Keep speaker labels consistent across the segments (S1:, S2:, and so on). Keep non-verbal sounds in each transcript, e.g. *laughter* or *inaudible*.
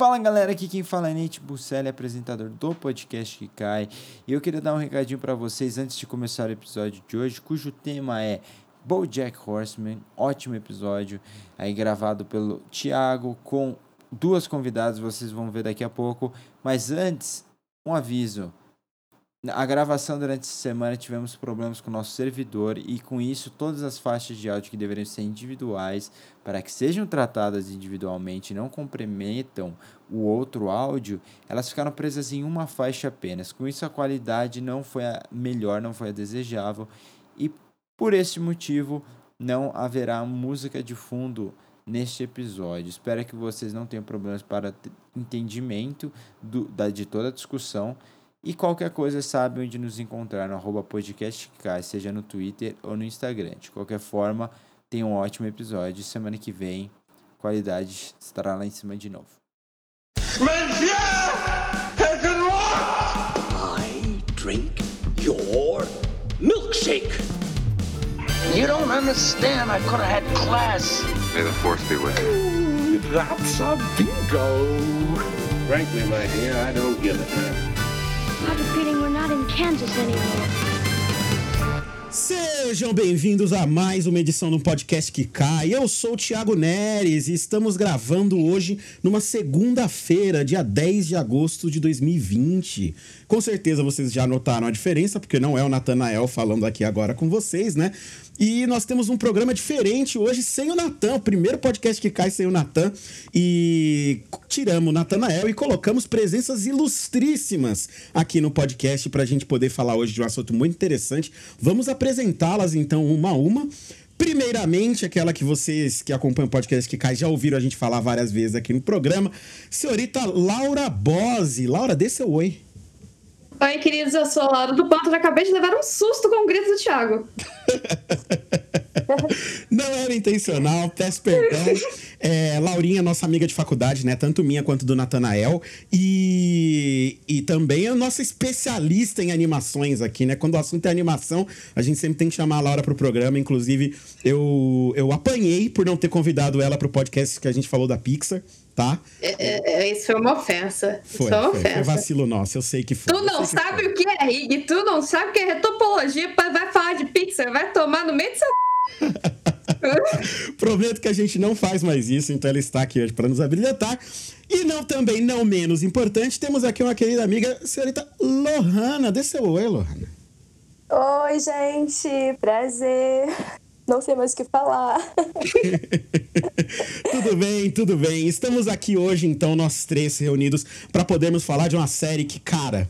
S1: Fala galera, aqui quem fala é Nate Busselli, apresentador do podcast que cai. E eu queria dar um recadinho para vocês antes de começar o episódio de hoje, cujo tema é BoJack Horseman, ótimo episódio, aí gravado pelo Thiago com duas convidadas, vocês vão ver daqui a pouco. Mas antes, um aviso. A gravação durante essa semana tivemos problemas com o nosso servidor e com isso todas as faixas de áudio que deveriam ser individuais para que sejam tratadas individualmente e não comprometam o outro áudio, elas ficaram presas em uma faixa apenas. Com isso a qualidade não foi a melhor, não foi a desejável e por esse motivo não haverá música de fundo neste episódio. Espero que vocês não tenham problemas para entendimento do, da, de toda a discussão. E qualquer coisa sabe onde nos encontrar no arroba podcastcast, seja no Twitter ou no Instagram. De qualquer forma, tenha um ótimo episódio. Semana que vem, qualidade estará lá em cima de novo.
S2: I drink your milkshake. You don't understand. I could have had class.
S3: May the force be with you.
S2: That's a bingo.
S4: Frankly, my dear, I don't give a damn.
S5: Sejam bem-vindos a mais uma edição do podcast que cai. Eu sou o Thiago Neres e estamos gravando hoje numa segunda-feira, dia 10 de agosto de 2020. Com certeza vocês já notaram a diferença, porque não é o Natanael falando aqui agora com vocês, né? E nós temos um programa diferente hoje sem o Natan, o primeiro podcast que cai sem o Natan. E tiramos o Natanael e colocamos presenças ilustríssimas aqui no podcast para a gente poder falar hoje de um assunto muito interessante. Vamos apresentá-las então uma a uma. Primeiramente, aquela que vocês que acompanham o podcast que cai já ouviram a gente falar várias vezes aqui no programa, senhorita Laura Bose. Laura, dê seu oi.
S6: Oi, queridos, eu sou a Laura do e acabei de levar um susto com o grito do Thiago. *laughs*
S5: Não era intencional, peço perdão. É, Laurinha, nossa amiga de faculdade, né? Tanto minha quanto do Natanael. E, e também é nossa especialista em animações aqui, né? Quando o assunto é animação, a gente sempre tem que chamar a Laura pro programa. Inclusive, eu, eu apanhei por não ter convidado ela pro podcast que a gente falou da Pixar. Tá?
S6: É, é, isso foi uma ofensa.
S5: Foi,
S6: foi uma ofensa.
S5: foi vacilo nosso, eu sei que foi.
S6: Tu não sabe o que é rig, tu não sabe o que é retopologia, mas vai falar de Pixar, vai tomar no meio do seu. *laughs*
S5: Prometo que a gente não faz mais isso, então ela está aqui hoje para nos habilitar. E não também, não menos importante, temos aqui uma querida amiga, senhorita Lohana. Dê seu oi, Lohana.
S7: Oi, gente, prazer. Não sei mais o que falar. *laughs*
S5: tudo bem, tudo bem. Estamos aqui hoje, então, nós três reunidos, para podermos falar de uma série que, cara.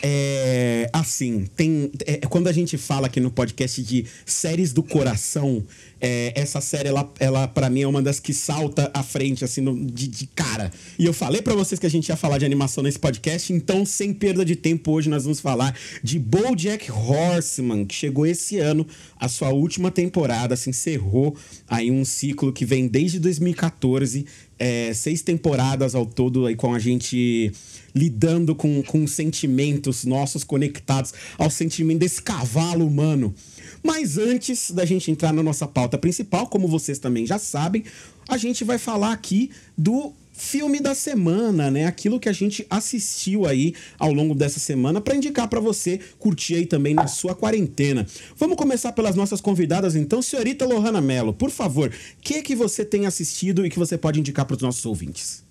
S5: É assim, tem é, quando a gente fala aqui no podcast de séries do coração, é, essa série ela, ela para mim é uma das que salta à frente assim no- de, de cara. E eu falei pra vocês que a gente ia falar de animação nesse podcast, então sem perda de tempo hoje nós vamos falar de BoJack Horseman, que chegou esse ano a sua última temporada, se encerrou aí um ciclo que vem desde 2014, é, seis temporadas ao todo aí com a gente lidando com, com sentimentos nossos conectados ao sentimento desse cavalo humano. Mas antes da gente entrar na nossa pauta principal, como vocês também já sabem, a gente vai falar aqui do filme da semana, né? Aquilo que a gente assistiu aí ao longo dessa semana para indicar para você curtir aí também na sua quarentena. Vamos começar pelas nossas convidadas então, senhorita Lohana Mello, por favor, o que que você tem assistido e que você pode indicar para os nossos ouvintes?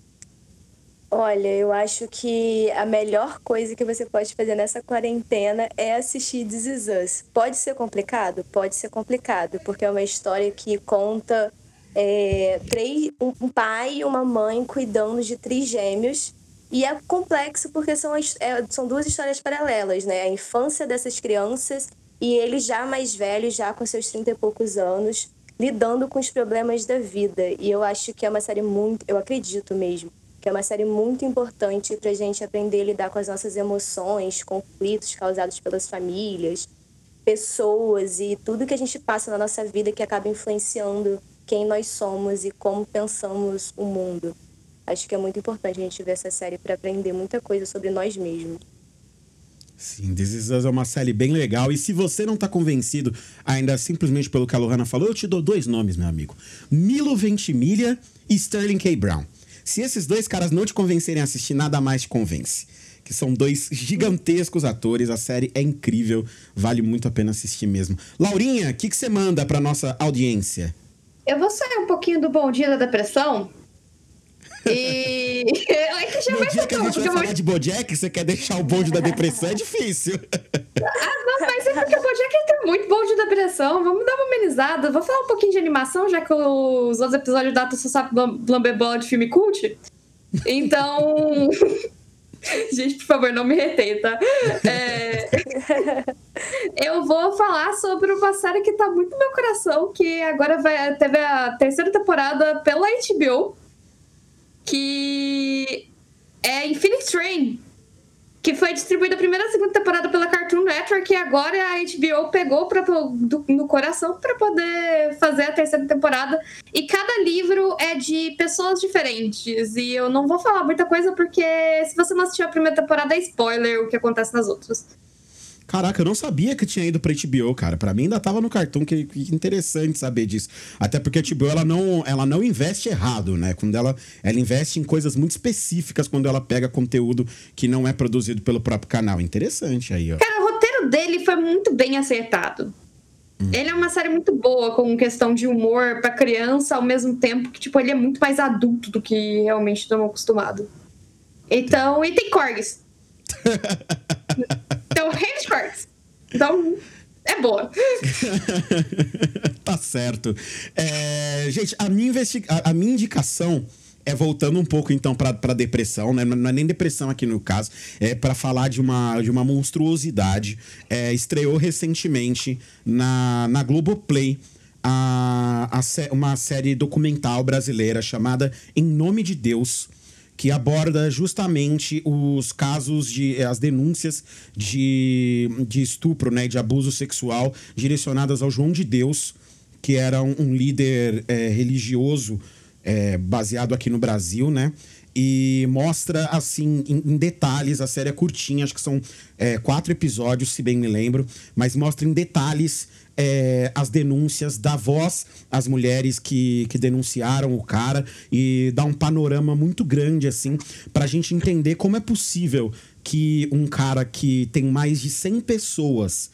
S7: Olha, eu acho que a melhor coisa que você pode fazer nessa quarentena é assistir This Is Us. Pode ser complicado? Pode ser complicado, porque é uma história que conta é, três, um pai e uma mãe cuidando de trigêmeos. E é complexo porque são, é, são duas histórias paralelas, né? A infância dessas crianças e eles já mais velhos, já com seus 30 e poucos anos, lidando com os problemas da vida. E eu acho que é uma série muito, eu acredito mesmo, que é uma série muito importante pra gente aprender a lidar com as nossas emoções, conflitos causados pelas famílias, pessoas e tudo que a gente passa na nossa vida que acaba influenciando quem nós somos e como pensamos o mundo. Acho que é muito importante a gente ver essa série para aprender muita coisa sobre nós mesmos.
S5: Sim, This Is Us é uma série bem legal. E se você não tá convencido ainda simplesmente pelo que a Lohana falou, eu te dou dois nomes, meu amigo. Milo Ventimiglia e Sterling K. Brown. Se esses dois caras não te convencerem a assistir, nada mais te convence. Que são dois gigantescos atores, a série é incrível, vale muito a pena assistir mesmo. Laurinha, o que, que você manda pra nossa audiência?
S6: Eu vou sair um pouquinho do Bom Dia da Depressão. E. *laughs* É que já
S5: No
S6: vai
S5: dia que a gente vai falar de Bojack, você quer deixar o bonde da depressão, é difícil.
S6: Ah, não, mas é porque o Bojack tem muito bom de depressão. Vamos dar uma amenizada. Vou falar um pouquinho de animação, já que os outros episódios da Só Sabe lam- Lamber Bola de filme cult. Então. *laughs* Gente, por favor, não me retém, tá? É, *laughs* Eu vou falar sobre uma série que tá muito no meu coração, que agora vai... teve a terceira temporada pela HBO, que é Infinite Train, que foi distribuída a primeira e a segunda temporada pela Cartoon Network e agora a HBO pegou pra, do- no coração para poder fazer a terceira temporada. E cada livro é de pessoas diferentes. E eu não vou falar muita coisa porque se você não assistiu a primeira temporada é spoiler o que acontece nas outras.
S5: Caraca, eu não sabia que tinha ido pra HBO, cara. Pra mim ainda tava no cartão, que, que interessante saber disso. Até porque a HBO, ela não, ela não investe errado, né? Quando ela, ela investe em coisas muito específicas quando ela pega conteúdo que não é produzido pelo próprio canal. Interessante aí, ó.
S6: Cara, o roteiro dele foi muito bem acertado. Ele é uma série muito boa com questão de humor pra criança, ao mesmo tempo que, tipo, ele é muito mais adulto do que realmente estamos acostumados. Então, e tem corgis. *laughs* então, de corgis. Então, é boa.
S5: tá certo. É, gente, a minha, investi- a, a minha indicação é voltando um pouco então pra depressão, né? Não é nem depressão aqui no caso, é pra falar de uma, de uma monstruosidade. É, estreou recentemente na, na Globoplay. A, a, uma série documental brasileira chamada Em Nome de Deus, que aborda justamente os casos de eh, as denúncias de, de estupro, né, de abuso sexual direcionadas ao João de Deus, que era um, um líder eh, religioso eh, baseado aqui no Brasil, né? E mostra, assim, em, em detalhes, a série é curtinha, acho que são eh, quatro episódios, se bem me lembro, mas mostra em detalhes é, as denúncias, dá voz às mulheres que, que denunciaram o cara e dá um panorama muito grande, assim, pra gente entender como é possível que um cara que tem mais de 100 pessoas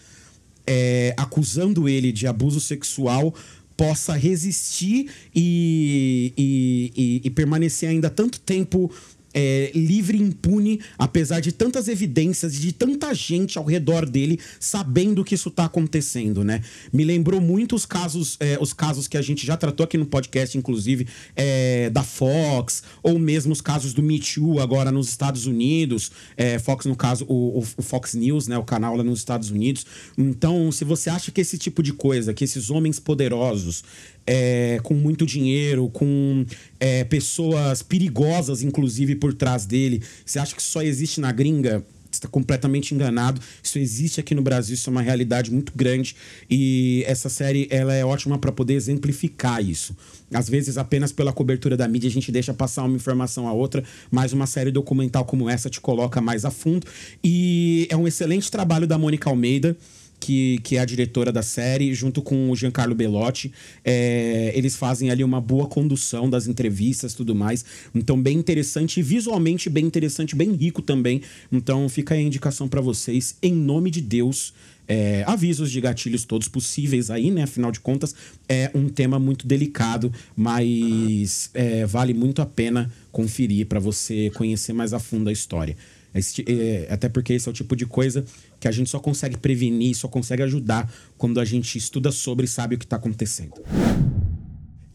S5: é, acusando ele de abuso sexual possa resistir e, e, e- e permanecer ainda tanto tempo é, livre e impune, apesar de tantas evidências e de tanta gente ao redor dele sabendo que isso tá acontecendo, né? Me lembrou muito os casos, é, os casos que a gente já tratou aqui no podcast, inclusive, é, da Fox, ou mesmo os casos do Me Too agora nos Estados Unidos. É, Fox, no caso, o- o Fox News, né? O canal lá nos Estados Unidos. Então, se você acha que esse tipo de coisa, que esses homens poderosos, é, com muito dinheiro, com é, pessoas perigosas, inclusive, por trás dele. Você acha que só existe na gringa? Está completamente enganado. Isso existe aqui no Brasil, isso é uma realidade muito grande. E essa série ela é ótima para poder exemplificar isso. Às vezes, apenas pela cobertura da mídia, a gente deixa passar uma informação a outra, mas uma série documental como essa te coloca mais a fundo. E é um excelente trabalho da Mônica Almeida que, que é a diretora da série, junto com o Giancarlo Belotti. É, eles fazem ali uma boa condução das entrevistas tudo mais. Então, bem interessante visualmente bem interessante, bem rico também. Então, fica a indicação para vocês, em nome de Deus. É, avisos de gatilhos todos possíveis aí, né? Afinal de contas, é um tema muito delicado, mas é, vale muito a pena conferir para você conhecer mais a fundo a história. Esse é, até porque esse é o tipo de coisa que a gente só consegue prevenir, só consegue ajudar quando a gente estuda sobre e sabe o que está acontecendo.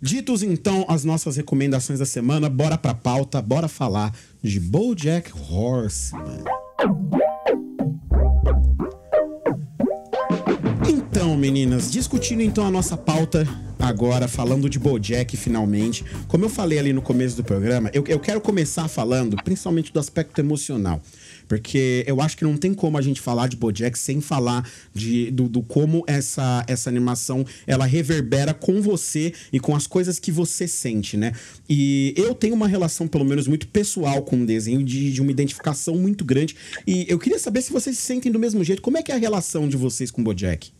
S5: Ditos então as nossas recomendações da semana, bora pra pauta, bora falar de BoJack Horseman. Meninas, discutindo então a nossa pauta agora, falando de BoJack finalmente. Como eu falei ali no começo do programa, eu, eu quero começar falando principalmente do aspecto emocional. Porque eu acho que não tem como a gente falar de BoJack sem falar de, do, do como essa, essa animação ela reverbera com você e com as coisas que você sente, né? E eu tenho uma relação, pelo menos, muito pessoal com o desenho, de, de uma identificação muito grande. E eu queria saber se vocês se sentem do mesmo jeito. Como é que é a relação de vocês com BoJack?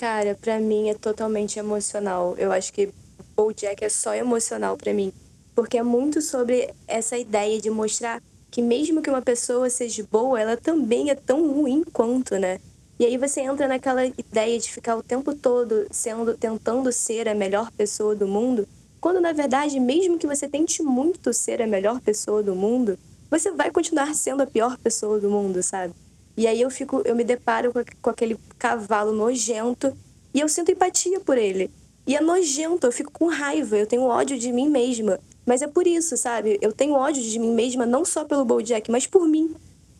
S7: Cara, pra mim é totalmente emocional. Eu acho que BoJack é só emocional pra mim, porque é muito sobre essa ideia de mostrar que mesmo que uma pessoa seja boa, ela também é tão ruim quanto, né? E aí você entra naquela ideia de ficar o tempo todo sendo tentando ser a melhor pessoa do mundo, quando na verdade, mesmo que você tente muito ser a melhor pessoa do mundo, você vai continuar sendo a pior pessoa do mundo, sabe? E aí eu fico, eu me deparo com, com aquele cavalo nojento e eu sinto empatia por ele. E é nojento, eu fico com raiva, eu tenho ódio de mim mesma. Mas é por isso, sabe? Eu tenho ódio de mim mesma, não só pelo BoJack, mas por mim.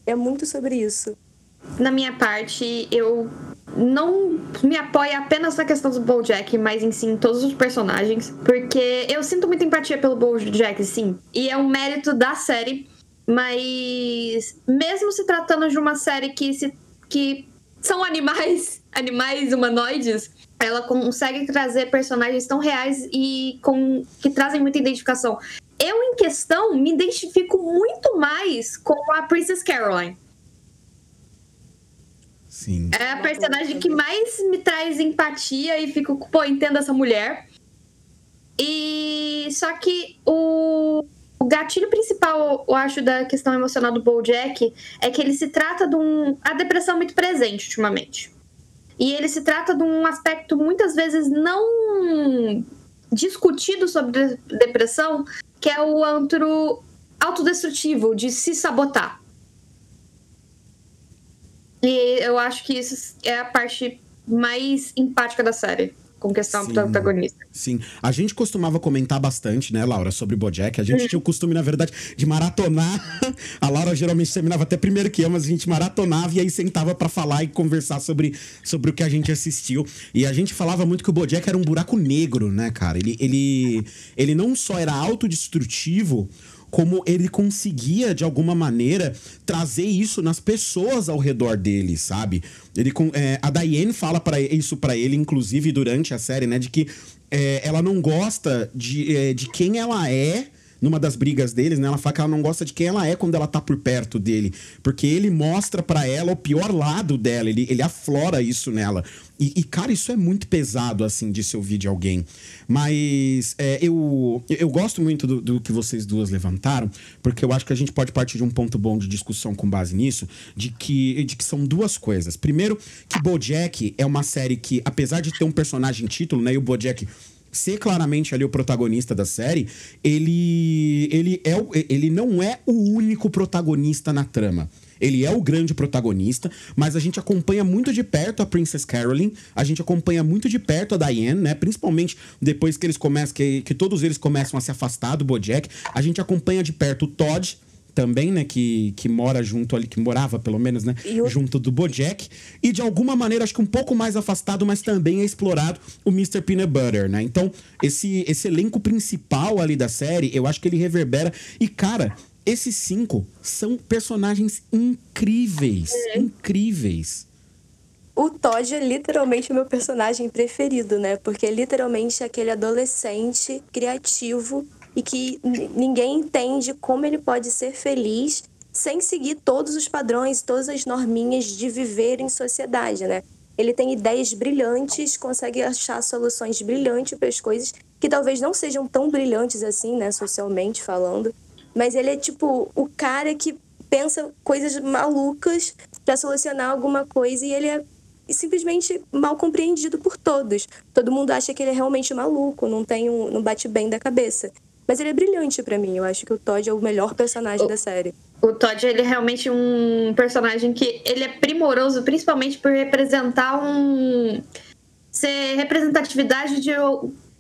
S7: É muito sobre isso.
S6: Na minha parte, eu não me apoio apenas na questão do BoJack, mas em sim todos os personagens, porque eu sinto muita empatia pelo BoJack, sim. E é um mérito da série mas mesmo se tratando de uma série que, se, que são animais, *laughs* animais humanoides, ela consegue trazer personagens tão reais e com que trazem muita identificação. Eu, em questão, me identifico muito mais com a Princess Caroline.
S5: Sim.
S6: É a personagem que mais me traz empatia e fico, pô, entendo essa mulher. E só que o o gatilho principal, eu acho, da questão emocional do BoJack é que ele se trata de um... A depressão é muito presente ultimamente. E ele se trata de um aspecto muitas vezes não discutido sobre depressão, que é o antro autodestrutivo, de se sabotar. E eu acho que isso é a parte mais empática da série com questão sim, protagonista.
S5: Sim. A gente costumava comentar bastante, né, Laura, sobre Bojack. A gente uhum. tinha o costume, na verdade, de maratonar. *laughs* A Laura geralmente terminava até primeiro que eu, mas a gente maratonava e aí sentava para falar e conversar sobre, sobre o que a gente assistiu. E a gente falava muito que o Bojack era um buraco negro, né, cara? Ele, ele, ele não só era autodestrutivo, como ele conseguia, de alguma maneira, trazer isso nas pessoas ao redor dele, sabe? Ele, é, a Diane fala para isso para ele, inclusive durante a série, né? De que é, ela não gosta de, é, de quem ela é numa das brigas deles, né? Ela fala que ela não gosta de quem ela é quando ela tá por perto dele. Porque ele mostra para ela o pior lado dela, ele, ele aflora isso nela. E, e, cara, isso é muito pesado, assim, de se ouvir de alguém. Mas é, eu, eu gosto muito do, do, que vocês duas levantaram, porque eu acho que a gente pode partir de um ponto bom de discussão com base nisso, de que, de que são duas coisas. Primeiro, que Bojack é uma série que, apesar de ter um personagem título, né? E o Bojack ser claramente ali o protagonista da série, ele, ele, é, ele não é o único protagonista na trama. Ele é o grande protagonista, mas a gente acompanha muito de perto a Princess Caroline, a gente acompanha muito de perto a Diane, né? Principalmente depois que eles começam, que, que todos eles começam a se afastar do Bojack. A gente acompanha de perto o Todd, também, né, que, que mora junto ali, que morava pelo menos, né, junto do Bojack. E de alguma maneira, acho que um pouco mais afastado, mas também é explorado o Mr. Peanut Butter, né? Então, esse, esse elenco principal ali da série, eu acho que ele reverbera. E, cara, esses cinco são personagens incríveis. Uhum. Incríveis.
S7: O Todd é literalmente o meu personagem preferido, né? Porque é literalmente aquele adolescente criativo e que ninguém entende como ele pode ser feliz sem seguir todos os padrões, todas as norminhas de viver em sociedade, né? Ele tem ideias brilhantes, consegue achar soluções brilhantes para as coisas que talvez não sejam tão brilhantes assim, né, socialmente falando mas ele é tipo o cara que pensa coisas malucas para solucionar alguma coisa e ele é simplesmente mal compreendido por todos. Todo mundo acha que ele é realmente maluco, não tem um, não bate bem da cabeça. Mas ele é brilhante para mim. Eu acho que o Todd é o melhor personagem o, da série.
S6: O Todd ele é realmente um personagem que ele é primoroso, principalmente por representar um ser representatividade de,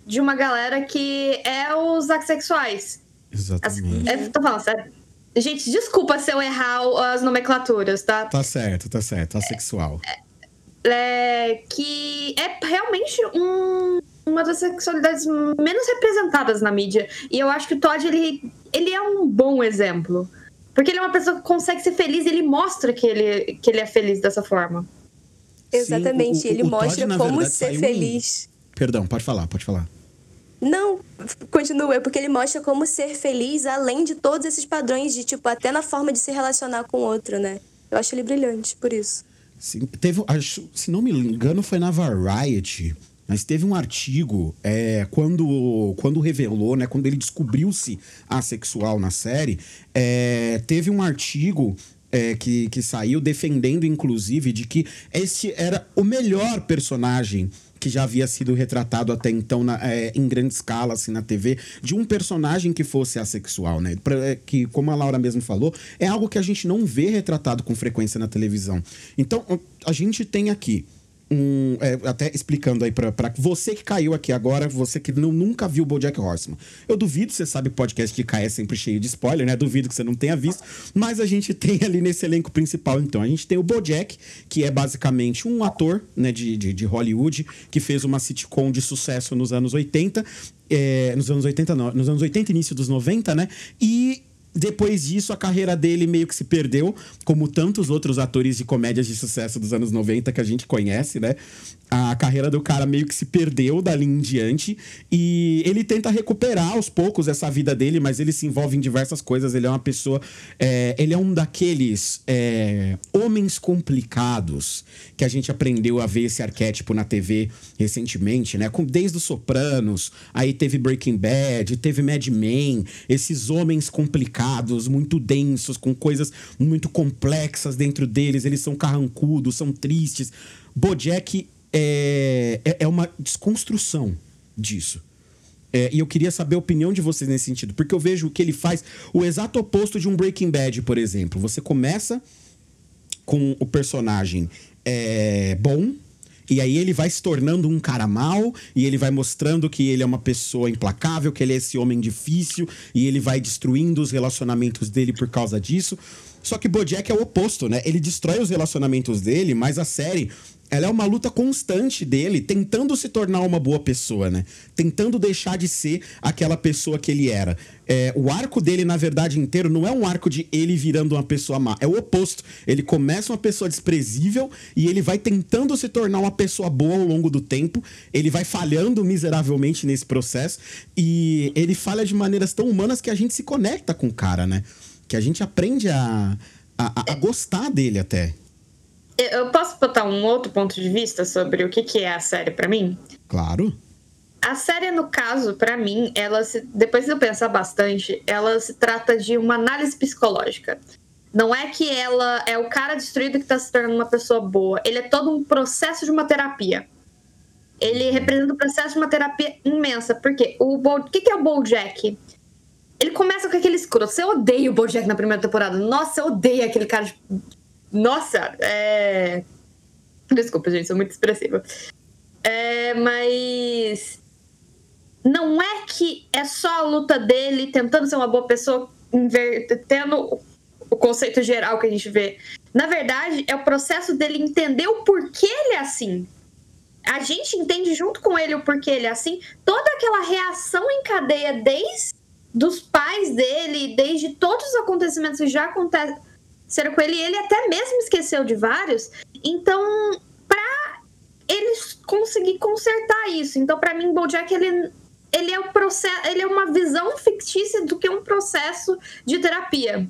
S6: de uma galera que é os assexuais.
S5: Exatamente.
S6: É, tô falando sério. Gente, desculpa se eu errar as nomenclaturas, tá?
S5: Tá certo, tá certo. Assexual.
S6: É, é, que é realmente um, uma das sexualidades menos representadas na mídia. E eu acho que o Todd, ele, ele é um bom exemplo. Porque ele é uma pessoa que consegue ser feliz e ele mostra que ele, que ele é feliz dessa forma.
S7: Exatamente, Sim, o, o, ele o mostra Todd, como verdade, ser feliz.
S5: Um... Perdão, pode falar, pode falar.
S7: Não, continua, é porque ele mostra como ser feliz além de todos esses padrões de, tipo, até na forma de se relacionar com o outro, né? Eu acho ele brilhante, por isso.
S5: Sim, teve, acho, se não me engano, foi na Variety. Mas teve um artigo é, quando, quando revelou, né, quando ele descobriu-se assexual na série, é, teve um artigo é, que, que saiu defendendo, inclusive, de que esse era o melhor personagem que já havia sido retratado até então na, é, em grande escala assim na TV de um personagem que fosse assexual, né? Pra, é, que como a Laura mesmo falou, é algo que a gente não vê retratado com frequência na televisão. Então a gente tem aqui um, é, até explicando aí para você que caiu aqui agora, você que não, nunca viu o BoJack Horseman. Eu duvido, você sabe, podcast que cai é sempre cheio de spoiler, né? Duvido que você não tenha visto, mas a gente *laughs* tem ali nesse elenco principal, então. A gente tem o BoJack, que é basicamente um ator, né, de, de, de Hollywood, que fez uma sitcom de sucesso nos anos 80, é, nos anos 80 não, nos anos 80 início dos 90, né? E depois disso, a carreira dele meio que se perdeu, como tantos outros atores de comédias de sucesso dos anos 90 que a gente conhece, né? A carreira do cara meio que se perdeu dali em diante e ele tenta recuperar aos poucos essa vida dele, mas ele se envolve em diversas coisas. Ele é uma pessoa. É, ele é um daqueles é, homens complicados que a gente aprendeu a ver esse arquétipo na TV recentemente, né? Com, desde os Sopranos, aí teve Breaking Bad, teve Mad Men, esses homens complicados, muito densos, com coisas muito complexas dentro deles. Eles são carrancudos, são tristes. Bojack é, é, é uma desconstrução disso. É, e eu queria saber a opinião de vocês nesse sentido, porque eu vejo que ele faz o exato oposto de um Breaking Bad, por exemplo. Você começa com o personagem é, bom, e aí ele vai se tornando um cara mau, e ele vai mostrando que ele é uma pessoa implacável, que ele é esse homem difícil, e ele vai destruindo os relacionamentos dele por causa disso. Só que Bojack é o oposto, né? Ele destrói os relacionamentos dele, mas a série ela é uma luta constante dele, tentando se tornar uma boa pessoa, né? Tentando deixar de ser aquela pessoa que ele era. É, o arco dele, na verdade, inteiro, não é um arco de ele virando uma pessoa má. É o oposto. Ele começa uma pessoa desprezível e ele vai tentando se tornar uma pessoa boa ao longo do tempo. Ele vai falhando miseravelmente nesse processo. E ele falha de maneiras tão humanas que a gente se conecta com o cara, né? Que a gente aprende a, a, a gostar dele até.
S6: Eu posso botar um outro ponto de vista sobre o que, que é a série para mim?
S5: Claro.
S6: A série, no caso, para mim, ela se, depois de eu pensar bastante, ela se trata de uma análise psicológica. Não é que ela é o cara destruído que tá se tornando uma pessoa boa. Ele é todo um processo de uma terapia. Ele representa um processo de uma terapia imensa. Porque o, Bo... o que, que é o Bojack? Ele começa com aquele escroto. Você odeia o Bojack na primeira temporada. Nossa, eu odeio aquele cara de nossa, é. Desculpa, gente, sou muito expressiva. É, mas. Não é que é só a luta dele tentando ser uma boa pessoa, tendo o conceito geral que a gente vê. Na verdade, é o processo dele entender o porquê ele é assim. A gente entende junto com ele o porquê ele é assim. Toda aquela reação em cadeia desde dos pais dele, desde todos os acontecimentos que já acontecem ser com ele. Ele até mesmo esqueceu de vários. Então, pra eles conseguir consertar isso. Então, para mim, BoJack ele ele é o processo, ele é uma visão fictícia do que um processo de terapia.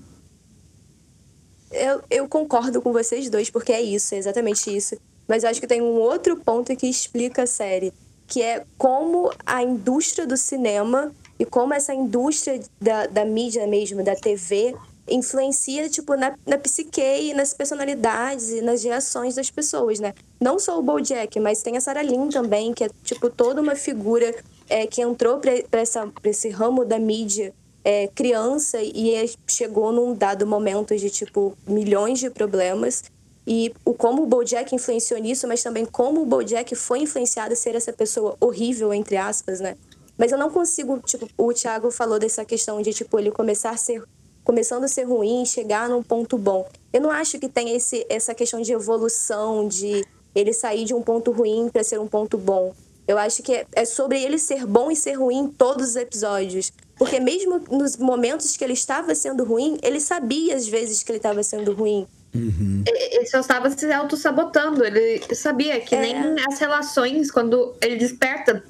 S7: Eu, eu concordo com vocês dois, porque é isso, é exatamente isso. Mas eu acho que tem um outro ponto que explica a série, que é como a indústria do cinema e como essa indústria da, da mídia mesmo, da TV, influencia, tipo, na, na psique e nas personalidades e nas reações das pessoas, né? Não só o BoJack, mas tem a Sarah Lynn também, que é, tipo, toda uma figura é, que entrou para esse ramo da mídia é, criança e é, chegou num dado momento de, tipo, milhões de problemas. E o como o BoJack influenciou nisso, mas também como o BoJack foi influenciado a ser essa pessoa horrível, entre aspas, né? Mas eu não consigo, tipo, o Thiago falou dessa questão de, tipo, ele começar a ser começando a ser ruim, chegar num ponto bom. Eu não acho que tem esse, essa questão de evolução, de ele sair de um ponto ruim para ser um ponto bom. Eu acho que é, é sobre ele ser bom e ser ruim em todos os episódios. Porque mesmo nos momentos que ele estava sendo ruim, ele sabia às vezes que ele estava sendo ruim.
S5: Uhum.
S6: Ele só estava se auto-sabotando. Ele sabia que é. nem as relações, quando ele desperta.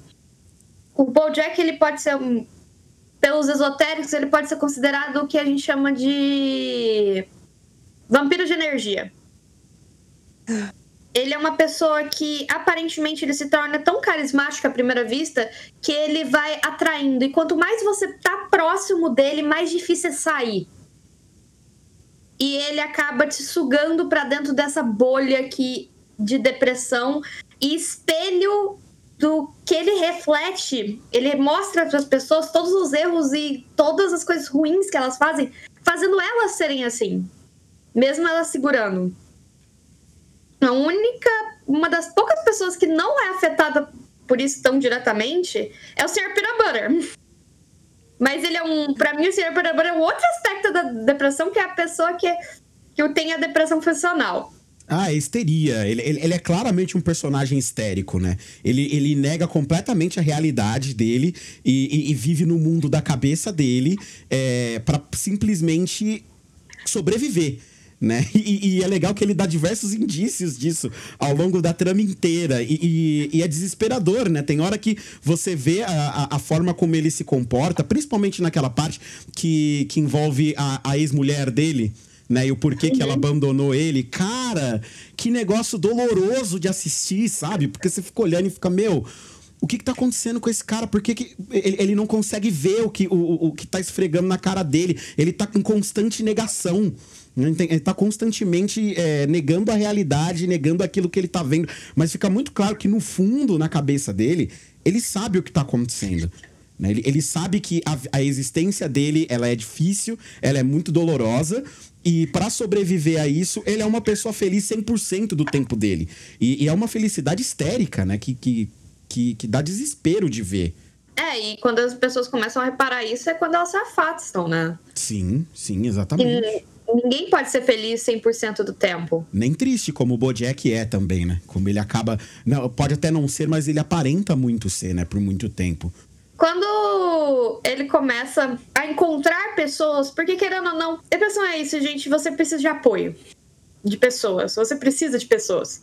S6: O Bojack, ele pode ser um pelos esotéricos, ele pode ser considerado o que a gente chama de vampiro de energia. ele é uma pessoa que aparentemente ele se torna tão carismático à primeira vista que ele vai atraindo. E quanto mais você tá próximo dele, mais difícil é sair. E ele acaba te sugando para dentro dessa bolha que, de depressão e espelho do que ele reflete. Ele mostra para as pessoas todos os erros e todas as coisas ruins que elas fazem, fazendo elas serem assim, mesmo elas segurando. A única, uma das poucas pessoas que não é afetada por isso tão diretamente é o Sr. Peanut Butter. Mas ele é um, para mim o Sr. Peanut Butter é um outro aspecto da depressão que é a pessoa que que tem a depressão funcional.
S5: Ah, é histeria. Ele, ele, ele, é claramente um personagem histérico, né? Ele, ele nega completamente a realidade dele e, e, e vive no mundo da cabeça dele é, para simplesmente sobreviver. Né? *laughs* E, e, é legal que ele dá diversos indícios disso ao longo da trama inteira. E, e é desesperador, né? Tem hora que você vê a, a, a, forma como ele se comporta, principalmente naquela parte que, que envolve a, a ex-mulher dele né? E o porquê que ela abandonou ele. Cara, que negócio doloroso de assistir, sabe? Porque você fica olhando e fica, meu, o que, que tá acontecendo com esse cara? Por que, que ele, ele, não consegue ver o que, o, o que tá esfregando na cara dele? Ele tá em constante negação. Né? Ele tá constantemente é, negando a realidade, negando aquilo que ele tá vendo. Mas fica muito claro que, no fundo, na cabeça dele, ele sabe o que tá acontecendo. Né? Ele, ele sabe que a, a existência dele ela é difícil, ela é muito dolorosa, e para sobreviver a isso, ele é uma pessoa feliz 100% do tempo dele. E, e, é uma felicidade histérica, né? Que, que, que, que, dá desespero de ver.
S6: É, e quando as pessoas começam a reparar isso é quando elas se afastam, né?
S5: Sim, sim, exatamente. E
S6: ninguém pode ser feliz 100% do tempo.
S5: Nem triste, como o Bojack é também, né? Como ele acaba... Não, pode até não ser, mas ele aparenta muito ser, né? Por muito tempo.
S6: Quando ele começa a encontrar pessoas, porque querendo ou não, depressão é isso, gente, você precisa de apoio de pessoas, você precisa de pessoas.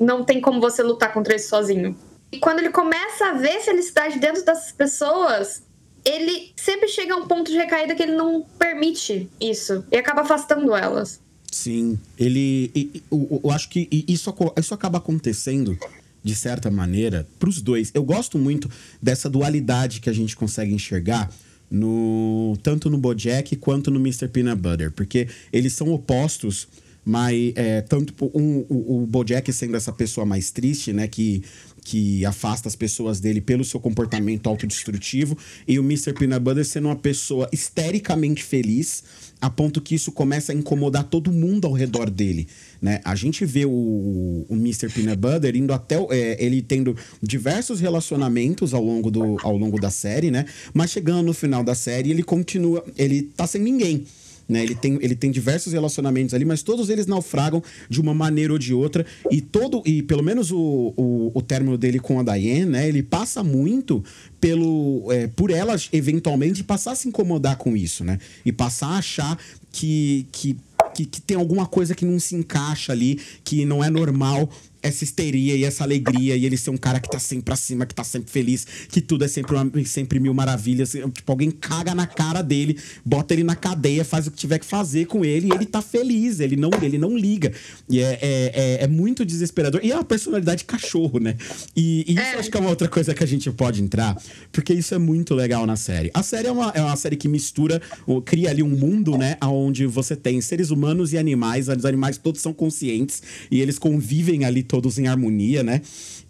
S6: Não tem como você lutar contra isso sozinho. E quando ele começa a ver felicidade dentro dessas pessoas, ele sempre chega a um ponto de recaída que ele não permite isso e acaba afastando elas.
S5: Sim, ele. Eu, eu acho que isso, isso acaba acontecendo de certa maneira, para os dois. Eu gosto muito dessa dualidade que a gente consegue enxergar no tanto no Bojack quanto no Mr. Peanut Butter, porque eles são opostos mas é, tanto um, o, o Bojack sendo essa pessoa mais triste, né, que que afasta as pessoas dele pelo seu comportamento autodestrutivo, e o Mr. Peanut Butter sendo uma pessoa histericamente feliz, a ponto que isso começa a incomodar todo mundo ao redor dele. Né? A gente vê o, o Mr. Peanut Butter indo até é, ele tendo diversos relacionamentos ao longo, do, ao longo da série, né? Mas chegando no final da série, ele continua. Ele tá sem ninguém. Né? Ele, tem, ele tem diversos relacionamentos ali, mas todos eles naufragam de uma maneira ou de outra. E todo e pelo menos o, o, o término dele com a Diane, né? Ele passa muito pelo é, por ela eventualmente passar a se incomodar com isso, né? E passar a achar que, que que, que, tem alguma coisa que não se encaixa ali, que não é normal essa histeria e essa alegria, e ele ser um cara que tá sempre pra cima, que tá sempre feliz, que tudo é sempre, uma, sempre mil maravilhas. Tipo, alguém caga na cara dele, bota ele na cadeia, faz o que tiver que fazer com ele, e ele tá feliz, ele não, ele não liga. E é, é, é, é muito desesperador. E é uma personalidade cachorro, né? E, e isso acho que é uma outra coisa que a gente pode entrar, porque isso é muito legal na série. A série é uma, é uma série que mistura, cria ali um mundo, né? Onde você tem seres humanos e animais, os animais todos são conscientes, e eles convivem ali todos todos em harmonia, né?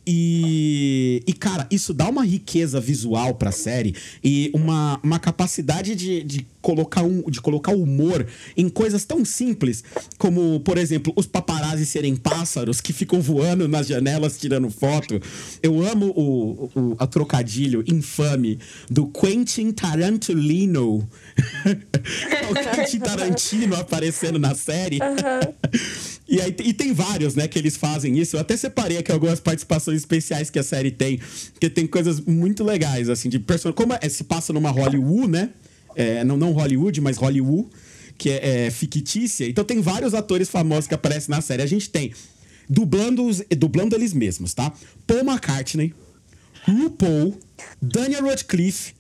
S5: E, e, cara, isso dá uma riqueza visual pra série e uma, uma capacidade de, de, colocar um, de colocar humor em coisas tão simples como, por exemplo, os paparazzi serem pássaros que ficam voando nas janelas tirando foto. Eu amo o, o a trocadilho infame do Quentin Tarantino. *laughs* o Quentin Tarantino aparecendo na série. Uhum. *laughs* E, aí, e tem vários, né, que eles fazem isso. Eu até separei aqui algumas participações especiais que a série tem, que tem coisas muito legais, assim, de personagem. Como é, se passa numa Hollywood, né? É, não, não Hollywood, mas Hollywood, que é, é, fictícia. Então tem vários atores famosos que aparecem na série. A gente tem dublando, dublando eles mesmos, tá? Paul McCartney, RuPaul, Daniel Radcliffe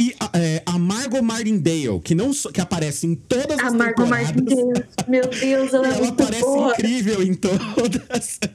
S5: E a, é, a Margot Martindale, que, não, so- que aparece em todas
S6: A
S5: as
S6: Margot
S5: temporadas.
S6: Martindale. Meu Deus, ela é *laughs*
S5: Ela
S6: muito
S5: parece
S6: boa.
S5: incrível em todas. *laughs*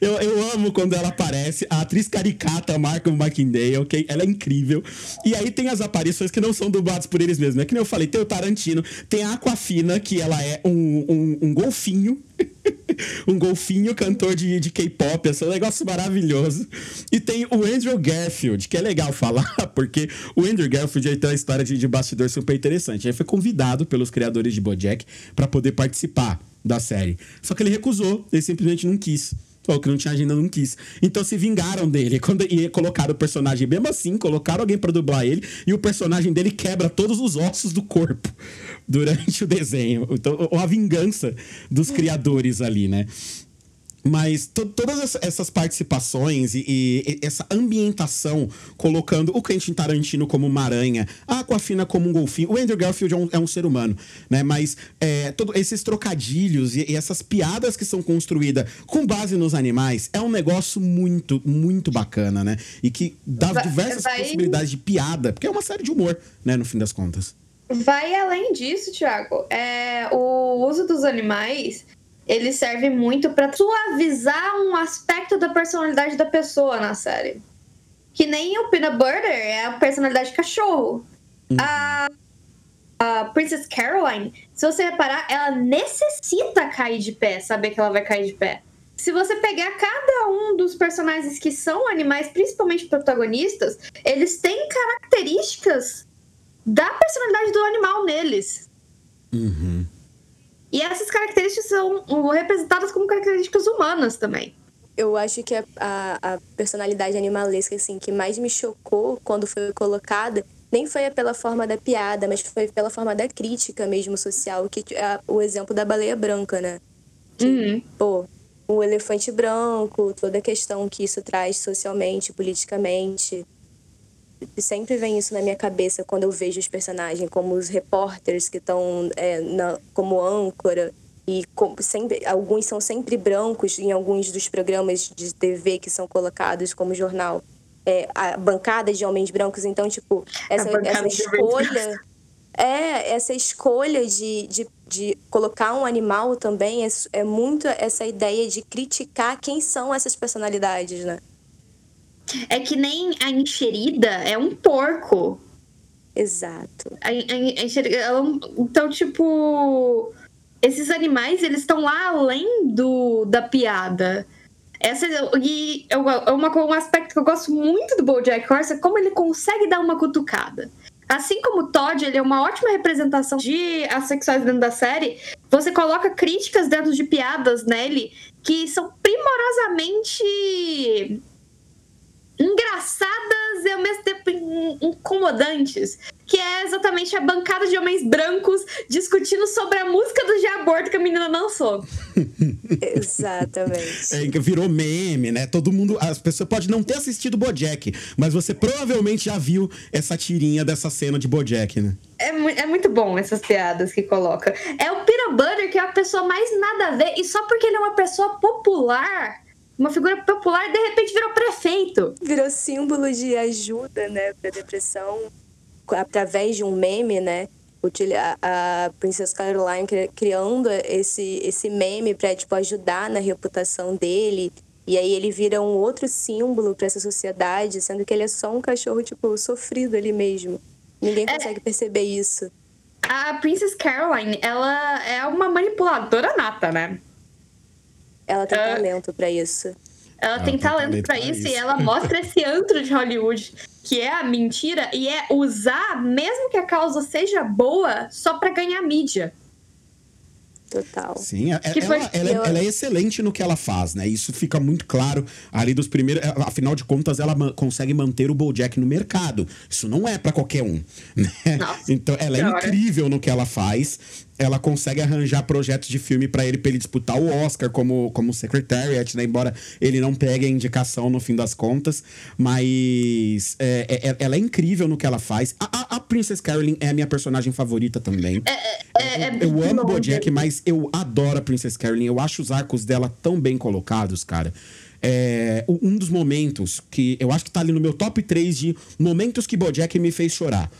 S5: Eu, eu amo quando ela aparece. A atriz caricata, Marco McIndale, ok? Ela é incrível. E aí tem as aparições que não são dubladas por eles mesmos. É que nem eu falei, tem o Tarantino, tem a Aquafina, que ela é um, um, um golfinho. *laughs* *laughs* um golfinho cantor de, de K-pop. É um negócio maravilhoso. E tem o Andrew Garfield, que é legal falar, *laughs* porque o Andrew Garfield ele tem uma história de, de bastidor super interessante. Ele foi convidado pelos criadores de Bojack para poder participar da série. Só que ele recusou, ele simplesmente não quis. Falou que não tinha agenda, não quis. Então se vingaram dele. *laughs* Quando, e colocaram o personagem, mesmo assim, colocaram alguém pra dublar ele, e o personagem dele quebra todos os ossos do corpo *laughs* durante o desenho. Então, uma vingança dos criadores ali, né? Mas to- todas essa- essas participações e, e essa ambientação, colocando o Quentin Tarantino como uma aranha, a Aquafina como um golfinho, o Andrew Garfield é um, é um ser humano, né? Mas é, todo, esses trocadilhos e, e essas piadas que são construídas com base nos animais é um negócio muito, muito bacana, né? E que dá
S6: Vai-
S5: diversas
S6: vai-
S5: possibilidades de piada, porque é uma série de humor, né? No fim das contas.
S6: Vai além disso, Thiago. É, o uso dos animais, ele serve muito pra suavizar um aspecto da personalidade da pessoa na série. Que nem o Peanut Butter é a personalidade cachorro. A, a Princess Caroline, se você reparar, ela necessita cair de pé, saber que ela vai cair de pé. Se você pegar cada um dos personagens que são animais, principalmente protagonistas, eles têm características da personalidade do animal neles. E essas características são representadas como características humanas também.
S7: Eu acho que a, a, a personalidade animalesca assim, que mais me chocou quando foi colocada nem foi pela forma da piada, mas foi pela forma da crítica mesmo social, que é o exemplo da baleia branca, né?
S6: Uhum.
S7: Pô, o elefante branco, toda a questão que isso traz socialmente, politicamente. Sempre vem isso na minha cabeça quando eu vejo os personagens, como os repórteres que estão é, como âncora. E com- sempre, alguns são sempre brancos em alguns dos programas de TV que são colocados como jornal. É, a bancada de homens brancos, então, tipo, essa, essa escolha. É, essa escolha de, de, de colocar um animal também é, é muito essa ideia de criticar quem são essas personalidades, né?
S6: É que nem a enxerida é um porco.
S7: Exato.
S6: A, a- a enxerida, ela é então, tipo, esses animais, eles estão lá além do da piada. Essa, e é uma, um aspecto que eu gosto muito do BoJack Horseman é como ele consegue dar uma cutucada. Assim como o Todd, ele é uma ótima representação de assexuais dentro da série, você coloca críticas dentro de piadas nele que são primorosamente engraçadas e ao mesmo tempo in- incomodantes. Que é exatamente a bancada de homens brancos discutindo sobre a música do aborto que a menina lançou. *laughs*
S7: Exatamente.
S5: É, que virou meme, né? Todo mundo. As pessoas podem não ter assistido Bojack, mas você provavelmente já viu essa tirinha dessa cena de Bojack, né?
S6: É, mu- é muito bom essas piadas que coloca. É o Peanut Butter, que é a pessoa mais nada a ver, e só porque ele é uma pessoa popular, uma figura popular, de repente virou prefeito.
S7: Virou símbolo de ajuda, né, pra depressão, através de um meme, né? A, a Princess Caroline cri- criando esse, esse meme pra, tipo, ajudar na reputação dele. E aí ele vira um outro símbolo pra essa sociedade, sendo que ele é só um cachorro, tipo, sofrido ali mesmo. Ninguém consegue perceber isso.
S6: A Princess Caroline, ela é uma manipuladora nata, né?
S7: Ela tem
S6: É.
S7: talento pra isso.
S6: Ela
S5: Ela
S6: tem
S5: tem
S6: talento pra isso,
S5: isso.
S6: e ela mostra esse antro de Hollywood, que é a mentira, e é usar, mesmo que a causa seja boa, só pra ganhar mídia.
S7: Total.
S5: Sim, ela,
S6: Que foi-
S5: ela, ela é, ela é excelente no que ela faz, né? Isso fica muito claro ali dos primeiros. Afinal de contas, ela ma- consegue manter o Bojack no mercado. Isso não é pra qualquer um. *laughs* Né?
S6: Nossa,
S5: então, ela é incrível no que ela faz. Ela consegue arranjar projetos de filme pra ele, pra ele disputar o Oscar como, como Secretariat, né? Embora ele não pegue a indicação no fim das contas. Mas é, é- é- ela é incrível no que ela faz. A, a- a Princess Caroline é a minha personagem favorita também.
S6: É, é
S5: Eu amo
S6: longe.
S5: Bojack, mas eu adoro a Princess Caroline. Eu acho os arcos dela tão bem colocados, cara. é, um dos momentos que eu acho que tá ali no meu top 3 de momentos que Bojack me fez chorar.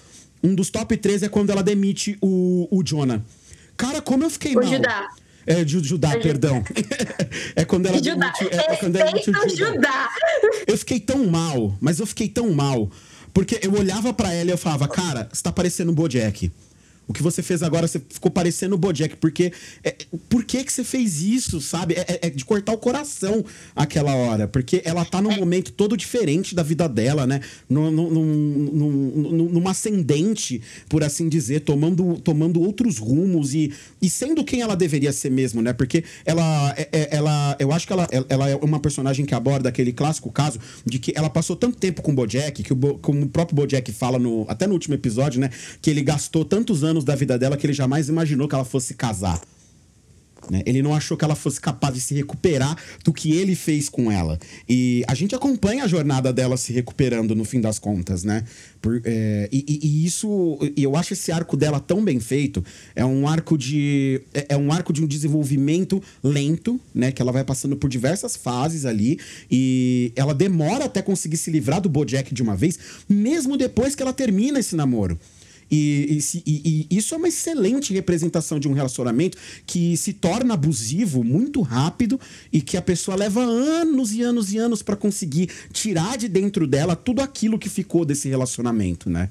S5: Um dos top 3 é quando ela demite o, o Jonah. Cara, como eu fiquei mal.
S6: Judá.
S5: É, Ju- Judá,
S6: Ju-
S5: perdão. *laughs* é quando ela
S6: Judá.
S5: demite, é, é quando ela
S6: Efeito
S5: Judá.
S6: Judá.
S5: Eu fiquei tão mal, mas eu fiquei tão mal. Porque eu olhava pra ela e eu falava, cara, você tá parecendo o Bojack. O que você fez agora, você ficou parecendo o Bojack. Porque. É, por que, que você fez isso, sabe? É, é- é de cortar o coração aquela hora. Porque ela tá num momento todo diferente da vida dela, né? Num- num- num- num- num- numa ascendente, por assim dizer, tomando, tomando outros rumos e, e sendo quem ela deveria ser mesmo, né? Porque ela. é- é- ela eu acho que ela, ela é uma personagem que aborda aquele clássico caso de que ela passou tanto tempo com o Bojack, que o como o próprio Bojack fala no, até no último episódio, né? Que ele gastou tantos anos da vida dela que ele jamais imaginou que ela fosse casar. né? Ele não achou que ela fosse capaz de se recuperar do que ele fez com ela. E a gente acompanha a jornada dela se recuperando no fim das contas, né? Por- é, e, e- isso, eu acho esse arco dela tão bem feito. É um arco de, é, é um arco de um desenvolvimento lento, né? Que ela vai passando por diversas fases ali e ela demora até conseguir se livrar do BoJack de uma vez, mesmo depois que ela termina esse namoro. E, e e- isso é uma excelente representação de um relacionamento que se torna abusivo muito rápido e que a pessoa leva anos e anos e anos pra conseguir tirar de dentro dela tudo aquilo que ficou desse relacionamento, né?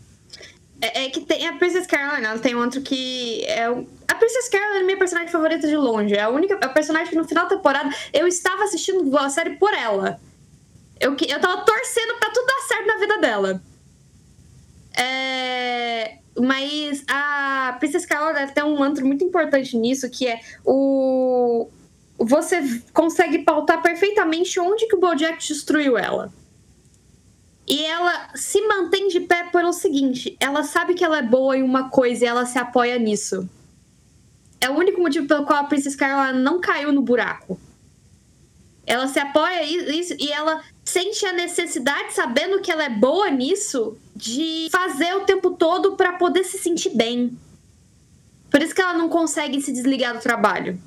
S6: É, é que tem a Princess Caroline, ela tem outro que é o- a Princess Caroline é minha personagem favorita de longe. É a única a personagem que no final da temporada eu estava assistindo a série por ela. Eu, eu tava torcendo pra tudo dar certo na vida dela. É, mas a Princess Caroline tem um mantra muito importante nisso, que é o você consegue pautar perfeitamente onde que o BoJack destruiu ela. E ela se mantém de pé pelo seguinte: ela sabe que ela é boa em uma coisa e ela se apoia nisso. É o único motivo pelo qual a Princess Caroline não caiu no buraco. Ela se apoia nisso e ela sente a necessidade, sabendo que ela é boa nisso, de fazer o tempo todo pra poder se sentir bem. Por isso que ela não consegue se desligar do trabalho.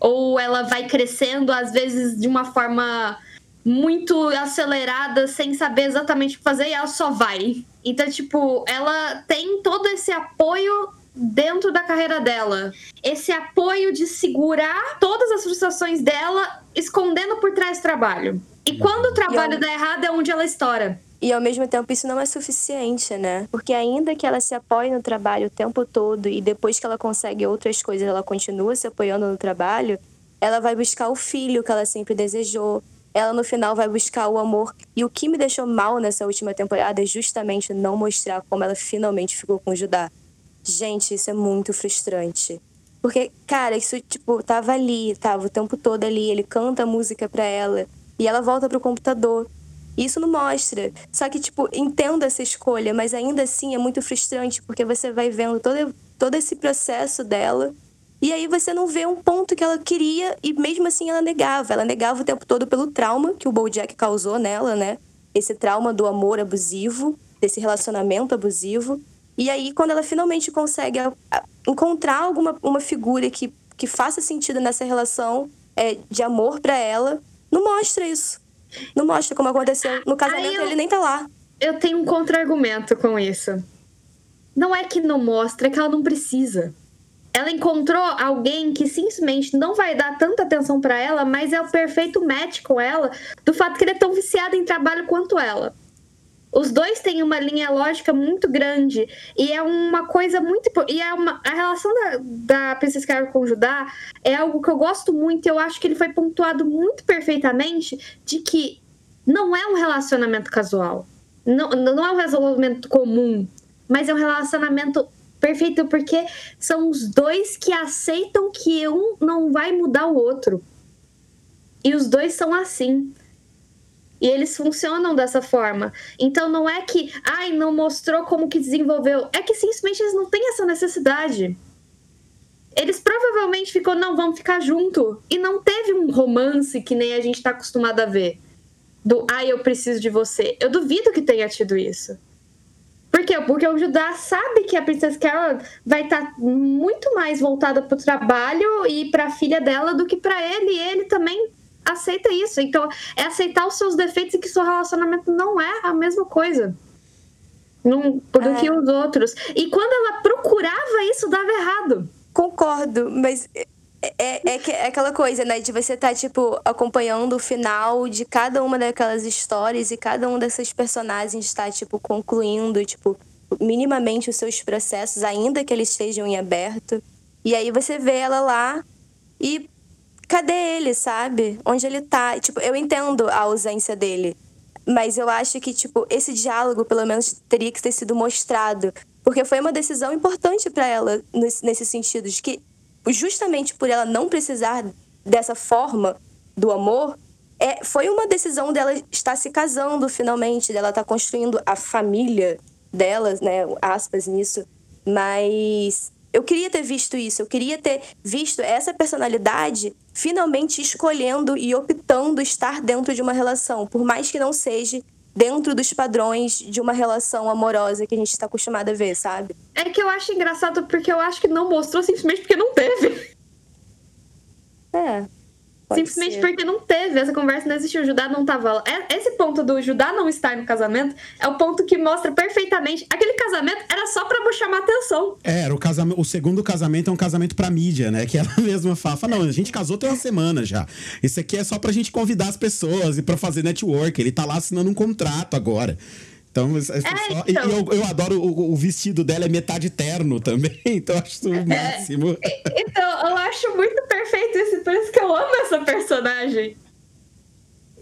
S6: Ou ela vai crescendo, às vezes, de uma forma muito acelerada, sem saber exatamente o que fazer, e ela só vai. Então, tipo, ela tem todo esse apoio dentro da carreira dela. Esse apoio de segurar todas as frustrações dela, escondendo por trás do trabalho. E quando o trabalho
S7: eu-
S6: dá errado, é onde ela estoura.
S7: E ao mesmo tempo isso não é suficiente, né? Porque ainda que ela se apoie no trabalho o tempo todo e depois que ela consegue outras coisas, ela continua se apoiando no trabalho, ela vai buscar o filho que ela sempre desejou. Ela no final vai buscar o amor. E o que me deixou mal nessa última temporada é justamente não mostrar como ela finalmente ficou com o Judá. Gente, isso é muito frustrante. Porque, cara, isso, tipo, tava ali, tava o tempo todo ali. Ele canta a música pra ela. E ela volta pro computador. E Isso não mostra. Só que, tipo, entendo essa escolha, mas ainda assim é muito frustrante, porque você vai vendo todo, todo esse processo dela. E aí você não vê um ponto que ela queria, e mesmo assim ela negava. Ela negava o tempo todo pelo trauma que o Bojack causou nela, né? Esse trauma do amor abusivo, desse relacionamento abusivo. E aí, quando ela finalmente consegue a- a- encontrar alguma uma figura que, que faça sentido nessa relação é, de amor pra ela, não mostra isso. Não mostra como aconteceu. No casamento
S6: eu-
S7: ele nem tá lá.
S6: Eu tenho um contra-argumento com isso. Não é que não mostra, é que ela não precisa. Ela encontrou alguém que simplesmente não vai dar tanta atenção pra ela, mas é o perfeito match com ela, do fato que ele é tão viciado em trabalho quanto ela. Os dois têm uma linha lógica muito grande e é uma coisa muito e é uma a relação da, da Princess Carol com Judá é algo que eu gosto muito. Eu acho que ele foi pontuado muito perfeitamente de que não é um relacionamento casual, não, não é um relacionamento comum, mas é um relacionamento perfeito porque são os dois que aceitam que um não vai mudar o outro e os dois são assim. E eles funcionam dessa forma. Então não é que, ai, não mostrou como que desenvolveu. É que simplesmente eles não têm essa necessidade. Eles provavelmente ficou, não, vamos ficar junto. E não teve um romance que nem a gente tá acostumado a ver. Do, ai, eu preciso de você. Eu duvido que tenha tido isso. Por quê? Porque o Judá sabe que a Princess Carol vai estar muito mais voltada pro trabalho e pra filha dela do que pra ele. E ele também aceita isso. Então, é aceitar os seus defeitos e que seu relacionamento não é a mesma coisa. Não, do
S7: É.
S6: que os outros. E quando ela procurava isso, dava errado.
S7: Concordo, mas é, é, é é aquela coisa, né? De você estar, tipo, acompanhando o final de cada uma daquelas histórias e cada um desses personagens está, tipo, concluindo, tipo, minimamente os seus processos, ainda que eles estejam em aberto. E aí você vê ela lá e cadê ele, sabe? Onde ele tá? Tipo, eu entendo a ausência dele. Mas eu acho que, tipo, esse diálogo, pelo menos, teria que ter sido mostrado. Porque foi uma decisão importante pra ela nesse, sentido, de que, justamente por ela não precisar dessa forma do amor, é, foi uma decisão dela estar se casando finalmente, dela estar construindo a família dela, né? Aspas nisso. Mas eu queria ter visto isso, eu queria ter visto essa personalidade finalmente escolhendo e optando estar dentro de uma relação, por mais que não seja dentro dos padrões de uma relação amorosa que a gente está acostumado a ver, sabe?
S6: É que eu acho engraçado porque eu acho que não mostrou simplesmente porque não teve.
S7: É. pode
S6: simplesmente
S7: ser.
S6: porque não teve. Essa conversa não existiu. O Judá não tava lá. É- Esse ponto do Judá não estar no casamento é o ponto que mostra perfeitamente. Aquele casamento era só pra chamar atenção.
S5: É, era o casamento, o segundo casamento é um casamento pra mídia, né? Que *laughs* ela mesma fala, fala, não, a gente casou tem uma semana já. Isso aqui é só pra gente convidar as pessoas e pra fazer network. Ele tá lá assinando um contrato agora. Então, é e-
S6: então.
S5: e eu, eu adoro o, o vestido dela, é metade terno também. *laughs* Então, acho o máximo.
S6: Então, eu acho muito perfeito isso. Por isso que eu amo essa personagem.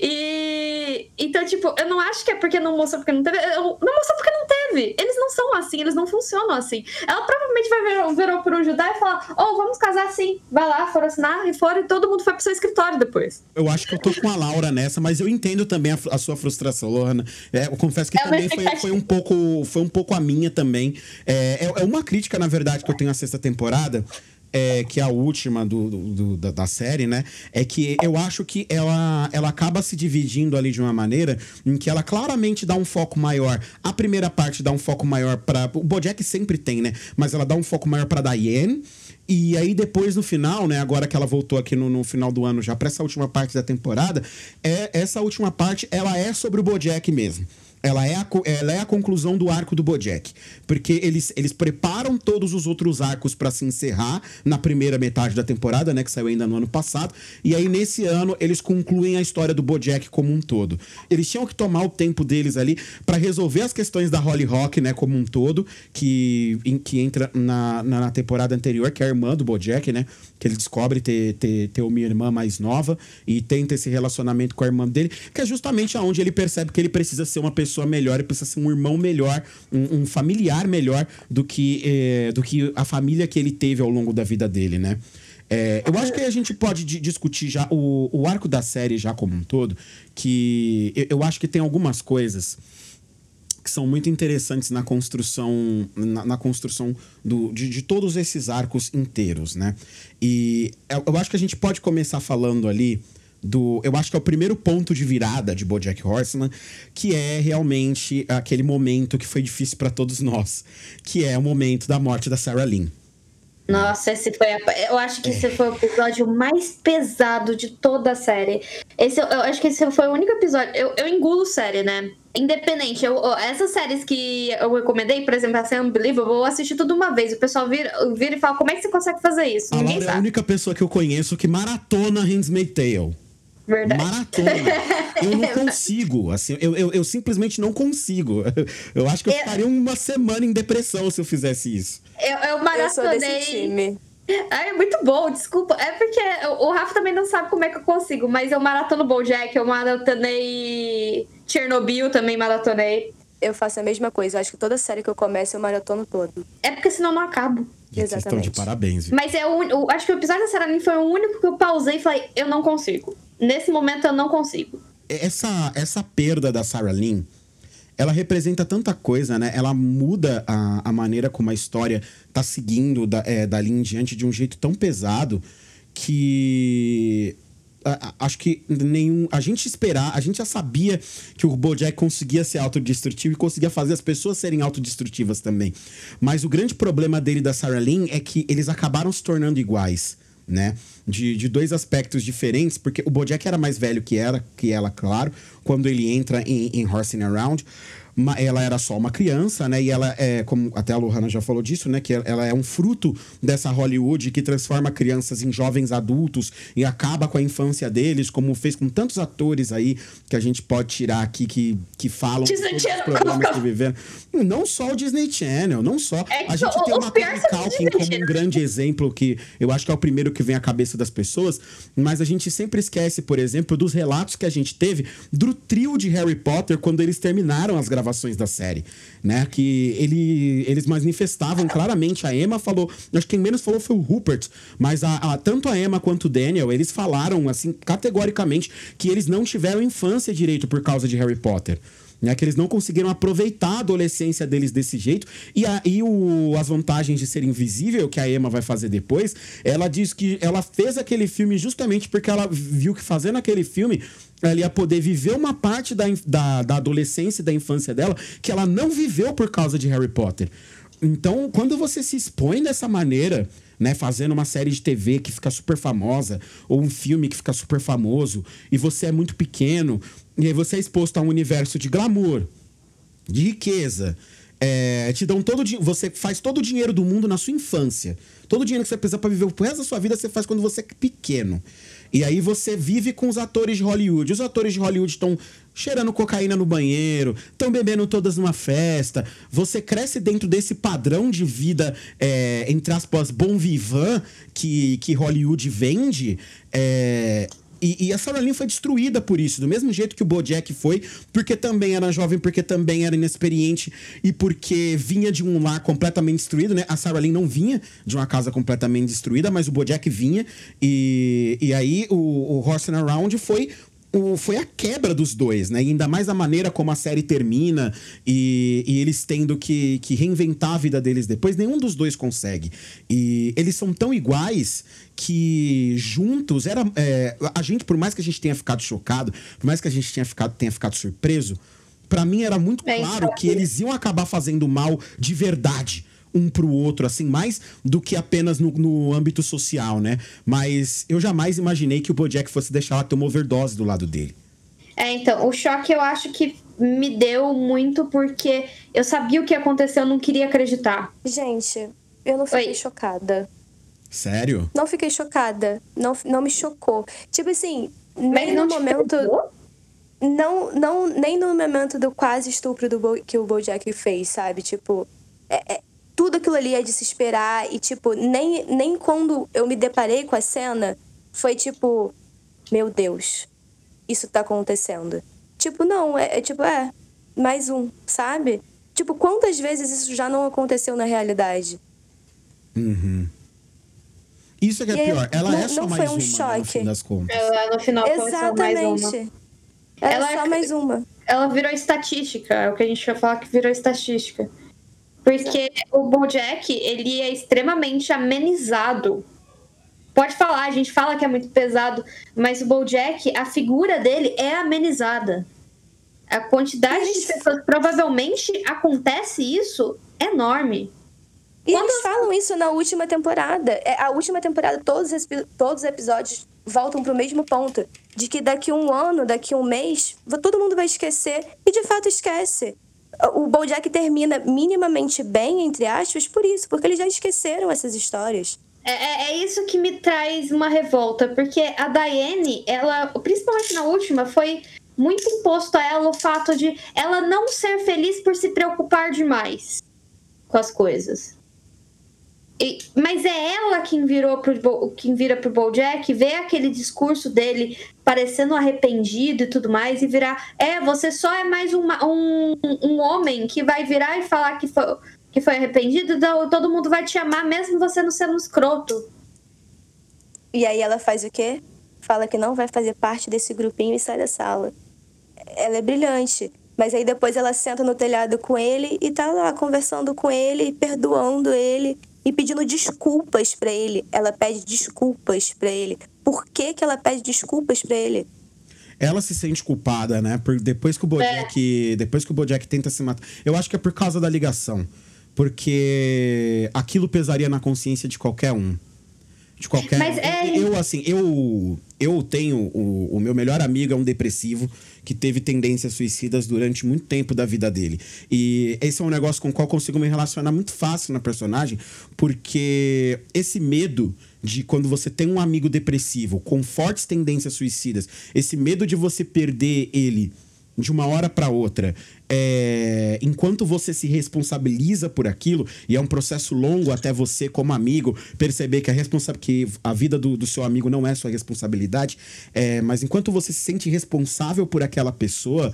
S6: E. Então, tipo, eu não acho que é porque não mostrou porque não teve. eu- Não mostrou porque não teve. Eles não são assim, eles não funcionam assim. Ela provavelmente vai ver, virou pro Judá e falar: Oh, vamos casar assim. Vai lá, foram assinar e foram, e todo mundo foi pro seu escritório depois.
S5: Eu acho que eu tô com a Laura nessa, mas eu entendo também a, a sua frustração, Lohana. É, eu confesso que
S6: É
S5: também foi, foi um pouco, foi um pouco a minha também. É, é, é uma crítica, na verdade, que eu tenho à sexta temporada. É, que é a última do, do- do- da, série, né? É que eu acho que ela, ela acaba se dividindo ali de uma maneira em que ela claramente dá um foco maior. A primeira parte dá um foco maior para O Bojack sempre tem, né? Mas ela dá um foco maior pra Diane. E aí, depois, no final, né? Agora que ela voltou aqui no, no final do ano, já pra essa última parte da temporada, é, essa última parte, ela é sobre o Bojack mesmo. Ela é, a, ela é a conclusão do arco do Bojack. Porque eles, eles preparam todos os outros arcos pra se encerrar na primeira metade da temporada, né? Que saiu ainda no ano passado. E aí, nesse ano, eles concluem a história do Bojack como um todo. Eles tinham que tomar o tempo deles ali pra resolver as questões da Holly Rock, né? Como um todo, que, em, que entra na, na, na temporada anterior, que é a irmã do Bojack, né? Que ele descobre ter, ter, ter uma irmã mais nova e tenta esse relacionamento com a irmã dele, que é justamente aonde ele percebe que ele precisa ser uma pessoa melhor, ele precisa ser um irmão melhor, um, um familiar melhor do que, eh, do que a família que ele teve ao longo da vida dele, né? É, eu acho que a gente pode di- discutir já o, o arco da série já como um todo, que eu, eu acho que tem algumas coisas que são muito interessantes na construção na, na construção do, de, de todos esses arcos inteiros, né? E eu, eu acho que a gente pode começar falando ali do, eu acho que é o primeiro ponto de virada de BoJack Horseman, que é realmente aquele momento que foi difícil para todos nós, que é o momento da morte da Sarah Lynn.
S6: Nossa, esse foi. a- Eu acho que esse foi o episódio mais pesado de toda a série. Esse, eu acho que esse foi o único episódio. Eu, eu engulo série, né? Independente. Eu, essas séries que eu recomendei, por exemplo, essa Unbelievable, eu assisti tudo uma vez. O pessoal vira, vira e fala: como é que você consegue fazer isso?
S5: A
S6: Ninguém
S5: Laura é a única pessoa que eu conheço que maratona Handmaid's Tale.
S6: Verdade.
S5: Maratona. Eu não *laughs* consigo, assim, eu, eu, eu simplesmente não consigo. *laughs* Eu acho que eu
S6: Eu-
S5: ficaria uma semana em depressão se eu fizesse isso.
S6: Eu, eu maratonei. Ah, é muito bom, desculpa. É porque o Rafa também não sabe como é que eu consigo, mas eu maratono Bojack, eu maratonei Chernobyl, também maratonei.
S7: Eu faço a mesma coisa. Eu acho que toda série que eu começo, eu maratono todo.
S6: É porque senão eu não acabo.
S5: Gente, Vocês estão de
S7: Exatamente.
S5: parabéns, viu?
S6: Mas é o, acho que o episódio da Sarah foi o único que eu pausei e falei, eu não consigo. Nesse momento eu não consigo.
S5: Essa, essa perda da Sarah Lynn, ela representa tanta coisa, né? Ela muda a, a maneira como a história tá seguindo da, é, dali em diante de um jeito tão pesado que acho que nenhum. A gente esperar, a gente já sabia que o Bojack conseguia ser autodestrutivo e conseguia fazer as pessoas serem autodestrutivas também. Mas o grande problema dele da Sarah Lynn é que eles acabaram se tornando iguais. né? De, de dois aspectos diferentes, porque o Bojack era mais velho que ela, que ela, claro, quando ele entra em, em Horsing Around ma- ela era só uma criança, né? E ela é, como até a Lohana já falou disso, né? Que ela é um fruto dessa Hollywood que transforma crianças em jovens adultos e acaba com a infância deles, como fez com tantos atores aí que a gente pode tirar aqui que, que falam
S6: Disney
S5: todos os
S6: Channel.
S5: problemas que *laughs* viveram. Não só o Disney Channel, não só.
S6: É
S5: a gente
S6: o-
S5: tem
S6: o
S5: uma
S6: os
S5: Culkin como um grande exemplo que eu acho que é o primeiro que vem à cabeça das pessoas, mas a gente sempre esquece, por exemplo, dos relatos que a gente teve do trio de Harry Potter quando eles terminaram as gravações da série, né? Que ele, eles manifestavam claramente, a Emma falou, acho que quem menos falou foi o Rupert, mas a, a- tanto a Emma quanto o Daniel, eles falaram assim categoricamente que eles não tiveram infância direito por causa de Harry Potter né, que eles não conseguiram aproveitar a adolescência deles desse jeito. E aí as vantagens de ser invisível, que a Emma vai fazer depois, ela diz que ela fez aquele filme justamente porque ela viu que fazendo aquele filme ela ia poder viver uma parte da, da, da adolescência e da infância dela que ela não viveu por causa de Harry Potter. Então, quando você se expõe dessa maneira, né, fazendo uma série de TV que fica super famosa, ou um filme que fica super famoso, e você é muito pequeno, e aí você é exposto a um universo de glamour, de riqueza, é, te dão todo você faz todo o dinheiro do mundo na sua infância. Todo o dinheiro que você precisa para viver o resto da sua vida você faz quando você é pequeno. E aí você vive com os atores de Hollywood. Os atores de Hollywood estão cheirando cocaína no banheiro, estão bebendo todas numa festa. Você cresce dentro desse padrão de vida, é, entre aspas, bom vivant que, que Hollywood vende. É, e, e a Sarah Lynn foi destruída por isso, do mesmo jeito que o Bojack foi, porque também era jovem, porque também era inexperiente e porque vinha de um lar completamente destruído, né? A Sarah Lynn não vinha de uma casa completamente destruída, mas o Bojack vinha. E, e aí o, o Horsing Around foi o- foi a quebra dos dois, né? E ainda mais a maneira como a série termina e, e eles tendo que, que reinventar a vida deles depois, nenhum dos dois consegue. E eles são tão iguais que juntos era. é, a gente, por mais que a gente tenha ficado chocado, por mais que a gente tenha ficado, tenha ficado surpreso, pra mim era muito
S6: É,
S5: claro
S6: isso
S5: que eles iam acabar fazendo mal de verdade um pro outro, assim, mais do que apenas no, no âmbito social, né? Mas eu jamais imaginei que o Bojack fosse deixar ela ter uma overdose do lado dele.
S6: É, então, o choque eu acho que me deu muito porque eu sabia o que aconteceu, eu não queria acreditar.
S7: Gente, eu não fiquei
S6: Oi.
S7: chocada.
S5: Sério?
S7: Não fiquei chocada. Não, não me chocou. Tipo assim, nem
S6: Mas não
S7: no momento.
S6: pegou?
S7: Não, não, nem no momento do quase estupro do Bo- que o Bojack fez, sabe? Tipo, é, é- tudo aquilo ali é de se esperar. E, tipo, nem, nem quando eu me deparei com a cena, foi tipo, meu Deus, isso tá acontecendo. Tipo, não, é, é tipo, é, mais um, sabe? Tipo, quantas vezes isso já não aconteceu na realidade?
S5: Isso é que é
S7: E
S5: pior. Ela
S7: não-
S5: é só
S7: não
S5: mais
S7: foi um
S5: uma, né, no
S7: choque.
S5: fim das contas.
S6: Ela no final começou mais uma.
S7: Exatamente. Era
S6: Ela-
S7: só mais uma.
S6: Ela virou estatística, é o que a gente vai falar que virou estatística. Porque o Bojack, ele é extremamente amenizado. Pode falar, a gente fala que é muito pesado, mas o Bojack, a figura dele é amenizada. A quantidade de pessoas, provavelmente acontece isso enorme.
S7: E
S6: Quando-
S7: eles falam isso na última temporada. É, a última temporada, todos os, todos os episódios voltam pro mesmo ponto. De que daqui um ano, daqui um mês, todo mundo vai esquecer. E de fato esquece. O Bojack termina minimamente bem, entre aspas, por isso. Porque eles já esqueceram essas histórias.
S6: É, é- é isso que me traz uma revolta, porque a Diane, ela, principalmente na última, foi muito imposto a ela o fato de ela não ser feliz por se preocupar demais com as coisas. E- mas é ela quem virou pro, quem vira pro Bojack, vê aquele discurso dele parecendo arrependido e tudo mais, e virar, é, você só é mais uma- um, um homem que vai virar e falar que foi, que foi arrependido, então todo mundo vai te amar, mesmo você não sendo um escroto.
S7: E aí ela faz o quê? Fala que não vai fazer parte desse grupinho e sai da sala. Ela é brilhante. Mas aí depois ela senta no telhado com ele e tá lá conversando com ele, perdoando ele e pedindo desculpas pra ele. Ela pede desculpas pra ele. Por que, que ela pede desculpas pra ele?
S5: Ela se sente culpada, né? Por, depois que o Bojack. Depois que o Bojack tenta se matar. Eu acho que é por causa da ligação. Porque aquilo pesaria na consciência de qualquer um. De qualquer.
S6: Mas é-
S5: Eu, assim, eu, eu tenho. O, o meu melhor amigo é um depressivo que teve tendências suicidas durante muito tempo da vida dele. E esse é um negócio com o qual eu consigo me relacionar muito fácil na personagem, porque esse medo de quando você tem um amigo depressivo com fortes tendências suicidas, esse medo de você perder ele de uma hora para outra, é, enquanto você se responsabiliza por aquilo, e é um processo longo até você, como amigo, perceber que a, responsa que a vida do, do seu amigo não é sua responsabilidade, é, mas enquanto você se sente responsável por aquela pessoa,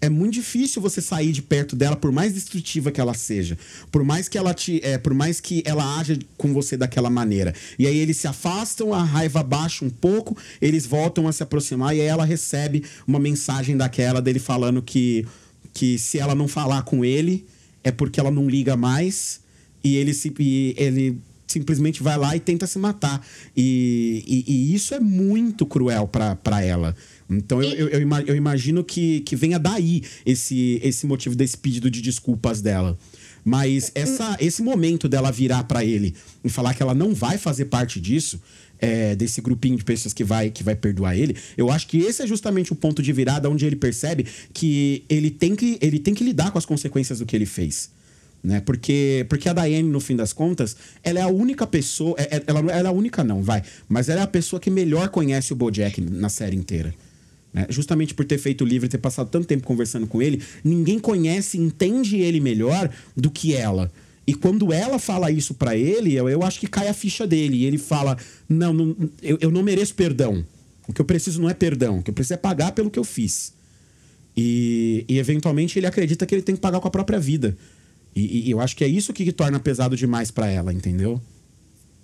S5: é muito difícil você sair de perto dela, por mais destrutiva que ela seja. Por mais que ela te. É, por mais que ela haja com você daquela maneira. E aí eles se afastam, a raiva baixa um pouco, eles voltam a se aproximar e aí ela recebe uma mensagem daquela dele falando que, que se ela não falar com ele, é porque ela não liga mais. E ele se. E ele simplesmente vai lá e tenta se matar. E, e, e isso é muito cruel para ela. Então eu, eu, eu, ima- eu imagino que, que venha daí esse, esse motivo desse pedido de desculpas dela. Mas essa, esse momento dela virar pra ele e falar que ela não vai fazer parte disso, é, desse grupinho de pessoas que vai, que vai perdoar ele, eu acho que esse é justamente o ponto de virada onde ele percebe que ele tem que, ele tem que lidar com as consequências do que ele fez né? Porque, porque a Diane, no fim das contas, ela é a única pessoa. é- é- Ela, ela é a única, não, vai. Mas ela é a pessoa que melhor conhece o Bojack na série inteira. né? Justamente por ter feito o livro e ter passado tanto tempo conversando com ele, ninguém conhece, entende ele melhor do que ela. E quando ela fala isso pra ele, eu, eu acho que cai a ficha dele. E ele fala: Não, não eu, eu não mereço perdão. O que eu preciso não é perdão. O que eu preciso é pagar pelo que eu fiz. E, e eventualmente ele acredita que ele tem que pagar com a própria vida. E, e eu acho que é isso que torna pesado demais pra ela, entendeu?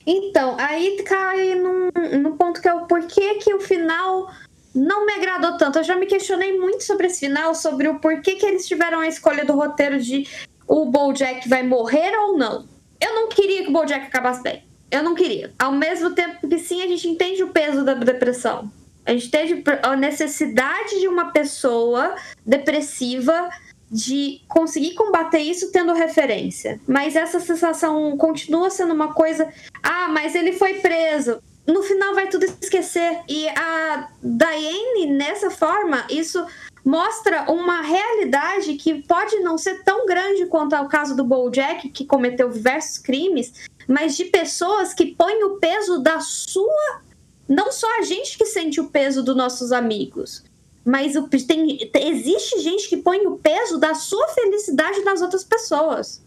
S6: Então, aí cai num ponto que é o porquê que o final não me agradou tanto. Eu já me questionei muito sobre esse final, sobre o porquê que eles tiveram a escolha do roteiro de o Bojack vai morrer ou não. Eu não queria que o Bojack acabasse bem. Eu não queria. Ao mesmo tempo que sim, a gente entende o peso da depressão. A gente entende a necessidade de uma pessoa depressiva de conseguir combater isso tendo referência. Mas essa sensação continua sendo uma coisa. Ah, mas ele foi preso. No final vai tudo esquecer. E a Diane, nessa forma, isso mostra uma realidade que pode não ser tão grande quanto ao caso do Bojack, que cometeu diversos crimes, mas de pessoas que põem o peso da sua. Não só a gente que sente o peso dos nossos amigos, mas o, tem, existe gente que põe o peso da sua felicidade nas outras pessoas.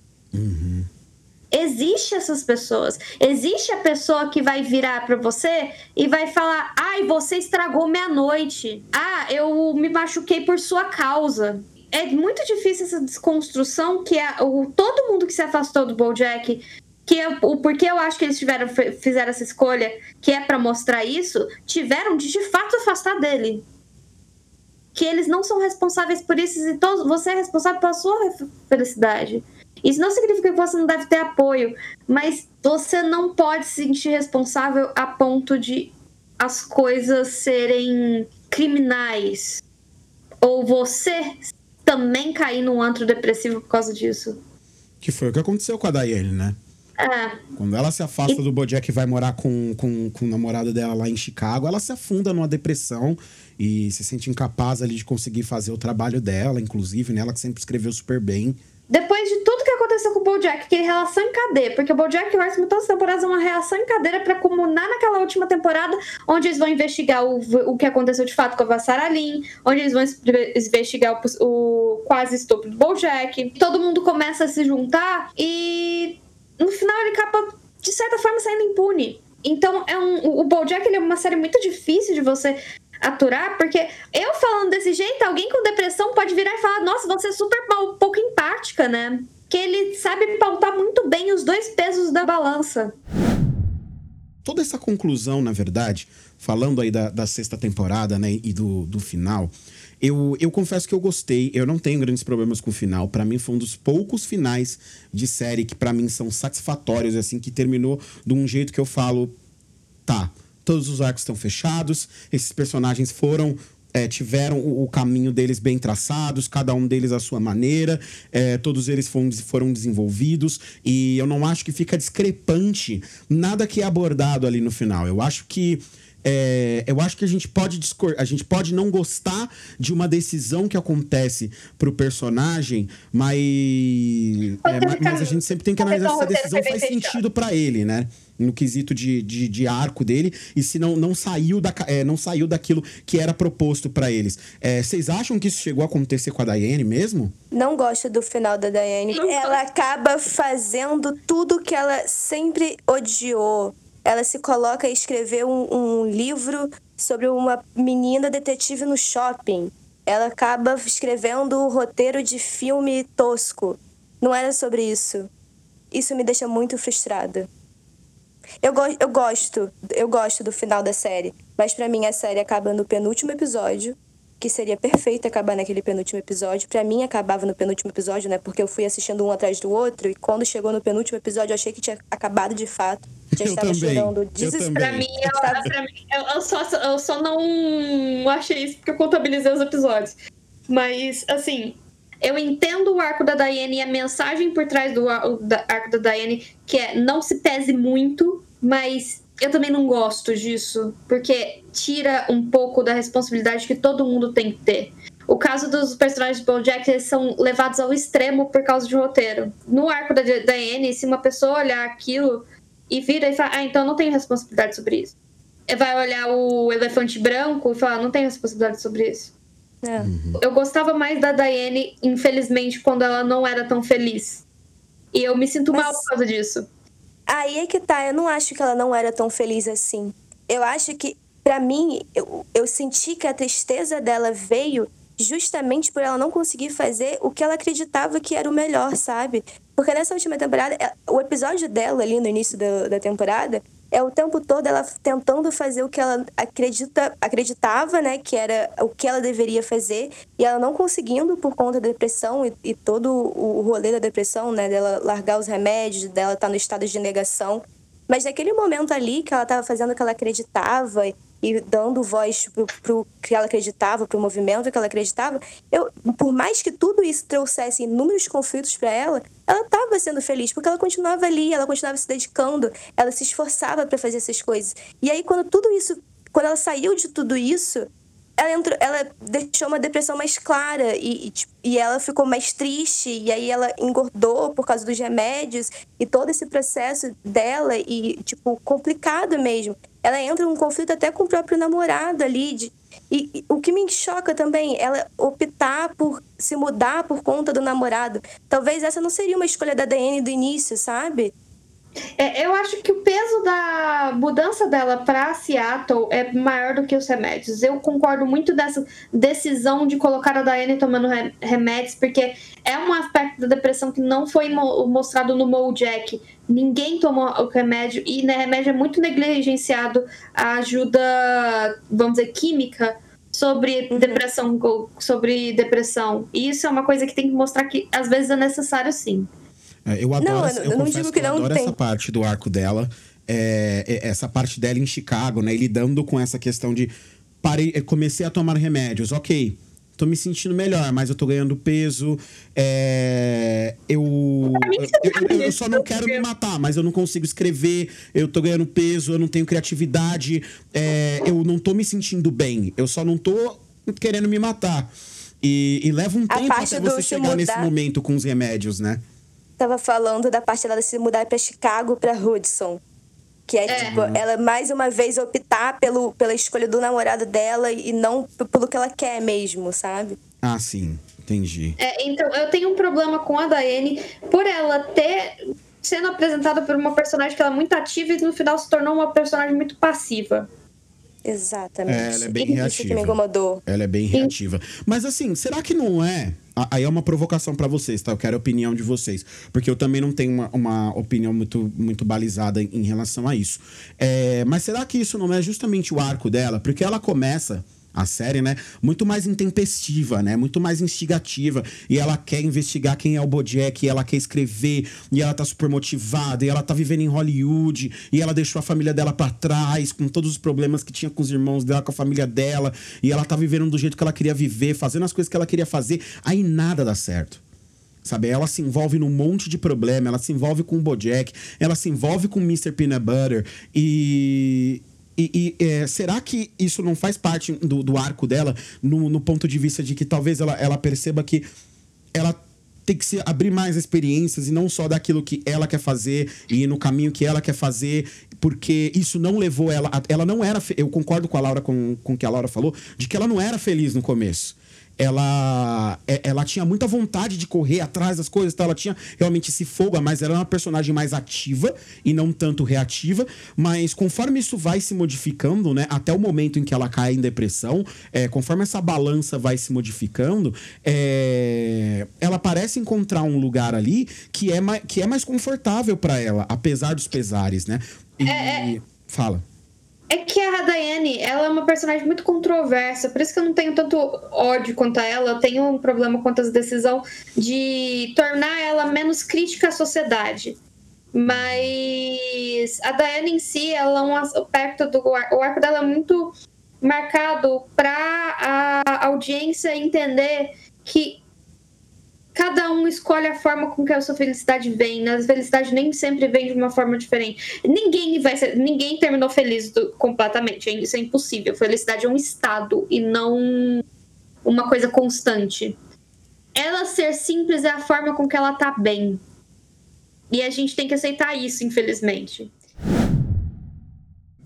S6: Existe essas pessoas. Existe a pessoa que vai virar pra você e vai falar: "Ai, você estragou minha noite. Ah, eu me machuquei por sua causa." É muito difícil essa desconstrução que é o todo mundo que se afastou do BoJack que é o porquê eu acho que eles tiveram fizeram essa escolha, que é pra mostrar isso, tiveram de de fato afastar dele que eles não são responsáveis por isso e todos, você é responsável pela sua felicidade. Isso não significa que você não deve ter apoio, mas você não pode se sentir responsável a ponto de as coisas serem criminais ou você também cair num antro depressivo por causa disso.
S5: Que foi o que aconteceu com a Diane, né?
S6: É,
S5: Quando ela se afasta do Bojack e vai morar com, com, com o namorado dela lá em Chicago, ela se afunda numa depressão e se sente incapaz ali de conseguir fazer o trabalho dela, inclusive, né? Ela que sempre escreveu super bem.
S6: depois de tudo que aconteceu com o BoJack, aquele relação em cadeia, porque o BoJack Horseman todas as temporadas é uma reação em cadeia pra culminar naquela última temporada, onde eles vão investigar o, o que aconteceu de fato com a Lynn, onde eles vão es- investigar o, o quase estupro do BoJack. Todo mundo começa a se juntar e no final ele acaba de certa forma saindo impune. Então é um, o BoJack ele é uma série muito difícil de você aturar, porque eu falando desse jeito, alguém com depressão pode virar e falar: "Nossa, você é super mal- pouco empática, né?" Que ele sabe pautar muito bem os dois pesos da balança.
S5: Toda essa conclusão, na verdade, falando aí da, da sexta temporada, né, e do, do final, eu, eu confesso que eu gostei. Eu não tenho grandes problemas com o final. Pra mim, foi um dos poucos finais de série que, pra mim, são satisfatórios, assim, que terminou de um jeito que eu falo, tá, todos os arcos estão fechados, esses personagens foram é, tiveram o, o caminho deles bem traçados, cada um deles à sua maneira, é, todos eles foram, foram desenvolvidos, e eu não acho que fica discrepante nada que é abordado ali no final. Eu acho que é, eu acho que a gente pode discor a gente pode não gostar de uma decisão que acontece pro personagem, mas, é, mas, mas a gente sempre tem que analisar se essa decisão faz sentido para ele, né? No quesito de, de, de, arco dele, e se não, não, saiu, da, é, não saiu daquilo que era proposto para eles. É, vocês acham que isso chegou a acontecer com a Diane mesmo?
S7: Não gosto do final da Diane. Ela acaba fazendo tudo que ela sempre odiou ela se coloca a escrever um, um livro sobre uma menina detetive no shopping. Ela acaba escrevendo o roteiro de filme tosco. Não era sobre isso. Isso me deixa muito frustrada. Eu, go eu gosto, eu gosto do final da série, mas para mim a série acaba no penúltimo episódio que seria perfeito acabar naquele penúltimo episódio. Para mim, acabava no penúltimo episódio, né? Porque eu fui assistindo um atrás do outro e quando chegou no penúltimo episódio, eu achei que tinha acabado de fato.
S5: Eu
S7: estava
S5: também.
S7: chorando
S5: desespero.
S6: Pra mim, eu, pra mim eu, eu, só, eu só não achei isso porque eu contabilizei os episódios. Mas, assim, eu entendo o arco da Diane e a mensagem por trás do arco da Diane, que é não se pese muito, mas eu também não gosto disso, porque tira um pouco da responsabilidade que todo mundo tem que ter. O caso dos personagens de BoJack, eles são levados ao extremo por causa de roteiro. No arco da Diane, se uma pessoa olhar aquilo e vira e fala, ah, então eu não tenho responsabilidade sobre isso. Vai olhar o elefante branco e falar, não tenho responsabilidade sobre isso.
S7: É.
S6: Eu gostava mais da Diane, infelizmente, quando ela não era tão feliz. E eu me sinto
S7: Mas-
S6: mal por causa disso.
S7: Aí é que tá, eu não acho que ela não era tão feliz assim. Eu acho que, pra mim, eu, eu senti que a tristeza dela veio justamente por ela não conseguir fazer o que ela acreditava que era o melhor, sabe? Porque nessa última temporada, é- o episódio dela ali no início da, da temporada é o tempo todo ela tentando fazer o que ela acredita, acreditava, né, que era o que ela deveria fazer, e ela não conseguindo por conta da depressão e, e todo o rolê da depressão, né, dela largar os remédios, dela estar no estado de negação. Mas naquele momento ali que ela estava fazendo o que ela acreditava e dando voz pro, pro que ela acreditava, pro movimento que ela acreditava, eu, por mais que tudo isso trouxesse inúmeros conflitos para ela, ela estava sendo feliz, porque ela continuava ali, ela continuava se dedicando, ela se esforçava para fazer essas coisas. E aí quando tudo isso, quando ela saiu de tudo isso, ela, entrou, ela deixou uma depressão mais clara e, e, tipo, e ela ficou mais triste e aí ela engordou por causa dos remédios e todo esse processo dela e tipo complicado mesmo. Ela entra num conflito até com o próprio namorado ali de, e, e o que me choca também ela optar por se mudar por conta do namorado. Talvez essa não seria uma escolha da Diane do início sabe
S6: É, eu acho que o peso da mudança dela para Seattle é maior do que os remédios. Eu concordo muito dessa decisão de colocar a Diane tomando re- remédios, porque é um aspecto da depressão que não foi mo- mostrado no Mojack. Ninguém tomou o remédio e né, remédio é muito negligenciado a ajuda, vamos dizer, química sobre depressão, sobre depressão. E isso é uma coisa que tem que mostrar que às vezes é necessário sim.
S5: É, Eu adoro,
S7: Não,
S5: essa-
S7: eu
S5: eu,
S7: não digo
S5: que
S7: que
S5: eu
S7: não
S5: adoro
S7: tem.
S5: essa parte do arco dela. é, é, essa parte dela em Chicago, né? E lidando com essa questão de parei, eu comecei a tomar remédios, ok. Tô me sentindo melhor, mas eu tô ganhando peso. é, eu, eu, eu- eu só não quero me matar, mas eu não consigo escrever. Eu tô ganhando peso, eu não tenho criatividade. é, eu não tô me sentindo bem. Eu só não tô querendo me matar. E, e leva um tempo até você chegar nesse
S7: mudar-
S5: momento com os remédios, né?
S7: Tava falando da parte dela se mudar para Chicago para Hudson. Que é, tipo, ela mais uma vez optar pelo, pela escolha do namorado dela e não pelo que ela quer mesmo, sabe?
S5: Ah, sim. Entendi.
S6: É, então, eu tenho um problema com a Diane por ela ter sendo apresentada por uma personagem que ela é muito ativa e no final se tornou uma personagem muito passiva.
S7: Exatamente.
S5: É, ela é bem
S7: Isso que
S5: reativa.
S7: me incomodou.
S5: Ela é bem reativa. Mas assim, será que não é? Aí é uma provocação pra vocês, tá? Eu quero a opinião de vocês. Porque eu também não tenho uma, uma opinião muito, muito balizada em, em relação a isso. É, mas será que isso não é justamente o arco dela? Porque ela começa a série, né? Muito mais intempestiva, né? Muito mais instigativa. E ela quer investigar quem é o Bojack, e ela quer escrever, e ela tá super motivada, e ela tá vivendo em Hollywood, e ela deixou a família dela para trás, com todos os problemas que tinha com os irmãos dela, com a família dela, e ela tá vivendo do jeito que ela queria viver, fazendo as coisas que ela queria fazer, aí nada dá certo. Sabe, ela se envolve num monte de problema, ela se envolve com o Bojack, ela se envolve com o Mr. Peanut Butter e e, e é, será que isso não faz parte do, do arco dela no, no, ponto de vista de que talvez ela, ela perceba que ela tem que se abrir mais experiências e não só daquilo que ela quer fazer e no caminho que ela quer fazer, porque isso não levou ela. A, ela não era. Eu concordo com a Laura, com, com o que a Laura falou, de que ela não era feliz no começo ela, é, ela tinha muita vontade de correr atrás das coisas, tá? ela tinha realmente esse fogo, mas ela era uma personagem mais ativa e não tanto reativa. Mas conforme isso vai se modificando, né, até o momento em que ela cai em depressão, é, conforme essa balança vai se modificando, é, ela parece encontrar um lugar ali que é mais, que é mais confortável para ela, apesar dos pesares, né? E,
S6: é, é.
S5: Fala.
S6: É que a Daiane, ela é uma personagem muito controversa, por isso que eu não tenho tanto ódio quanto a ela, eu tenho um problema quanto a decisão de tornar ela menos crítica à sociedade. Mas a Daiane em si, ela é um aspecto do o arco dela é muito marcado para a audiência entender que cada um escolhe a forma com que a sua felicidade vem. Né? A felicidade nem sempre vem de uma forma diferente. Ninguém vai ser, ninguém terminou feliz do, completamente. Isso é impossível. Felicidade é um estado e não uma coisa constante. Ela ser simples é a forma com que ela tá bem. E a gente tem que aceitar isso, infelizmente.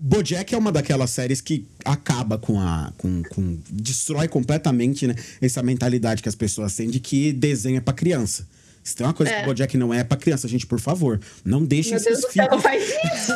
S5: Bojack é uma daquelas séries que acaba com a. Com, com, destrói completamente né, essa mentalidade que as pessoas têm de que desenho é pra criança. Se tem uma coisa é. que o Bojack não é, é pra criança, gente, por favor, não deixe
S6: Meu Deus do céu, *laughs* não faz isso!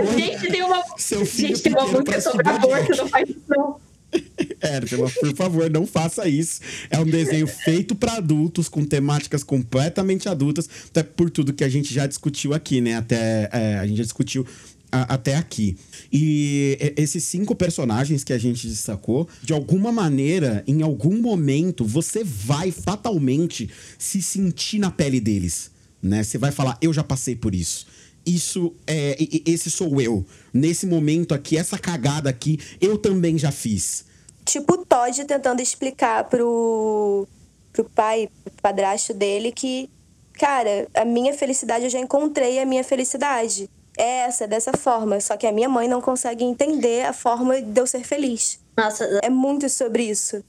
S6: não gente, tem uma.
S5: Seu filho
S6: gente, tem uma música sobre aborto, não faz isso, não. *laughs*
S5: É, por favor, não faça isso. É um desenho feito para adultos, com temáticas completamente adultas, até por tudo que a gente já discutiu aqui, né? Até é, a gente já discutiu a, até aqui. E esses cinco personagens que a gente destacou, de alguma maneira, em algum momento, você vai fatalmente se sentir na pele deles. Né? Você vai falar, eu já passei por isso. Isso é. Esse sou eu. Nesse momento aqui, essa cagada aqui, eu também já fiz.
S7: Tipo o Todd tentando explicar pro, pro pai, pro padrasto dele, que, cara, a minha felicidade, eu já encontrei a minha felicidade é essa, é dessa forma. Só que a minha mãe não consegue entender a forma de eu ser feliz.
S6: Nossa.
S7: É muito sobre isso.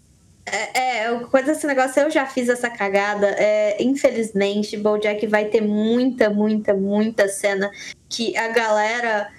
S6: É, é coisa desse negócio, eu já fiz essa cagada. É, infelizmente, Bojack vai ter muita, muita, muita cena que a galera.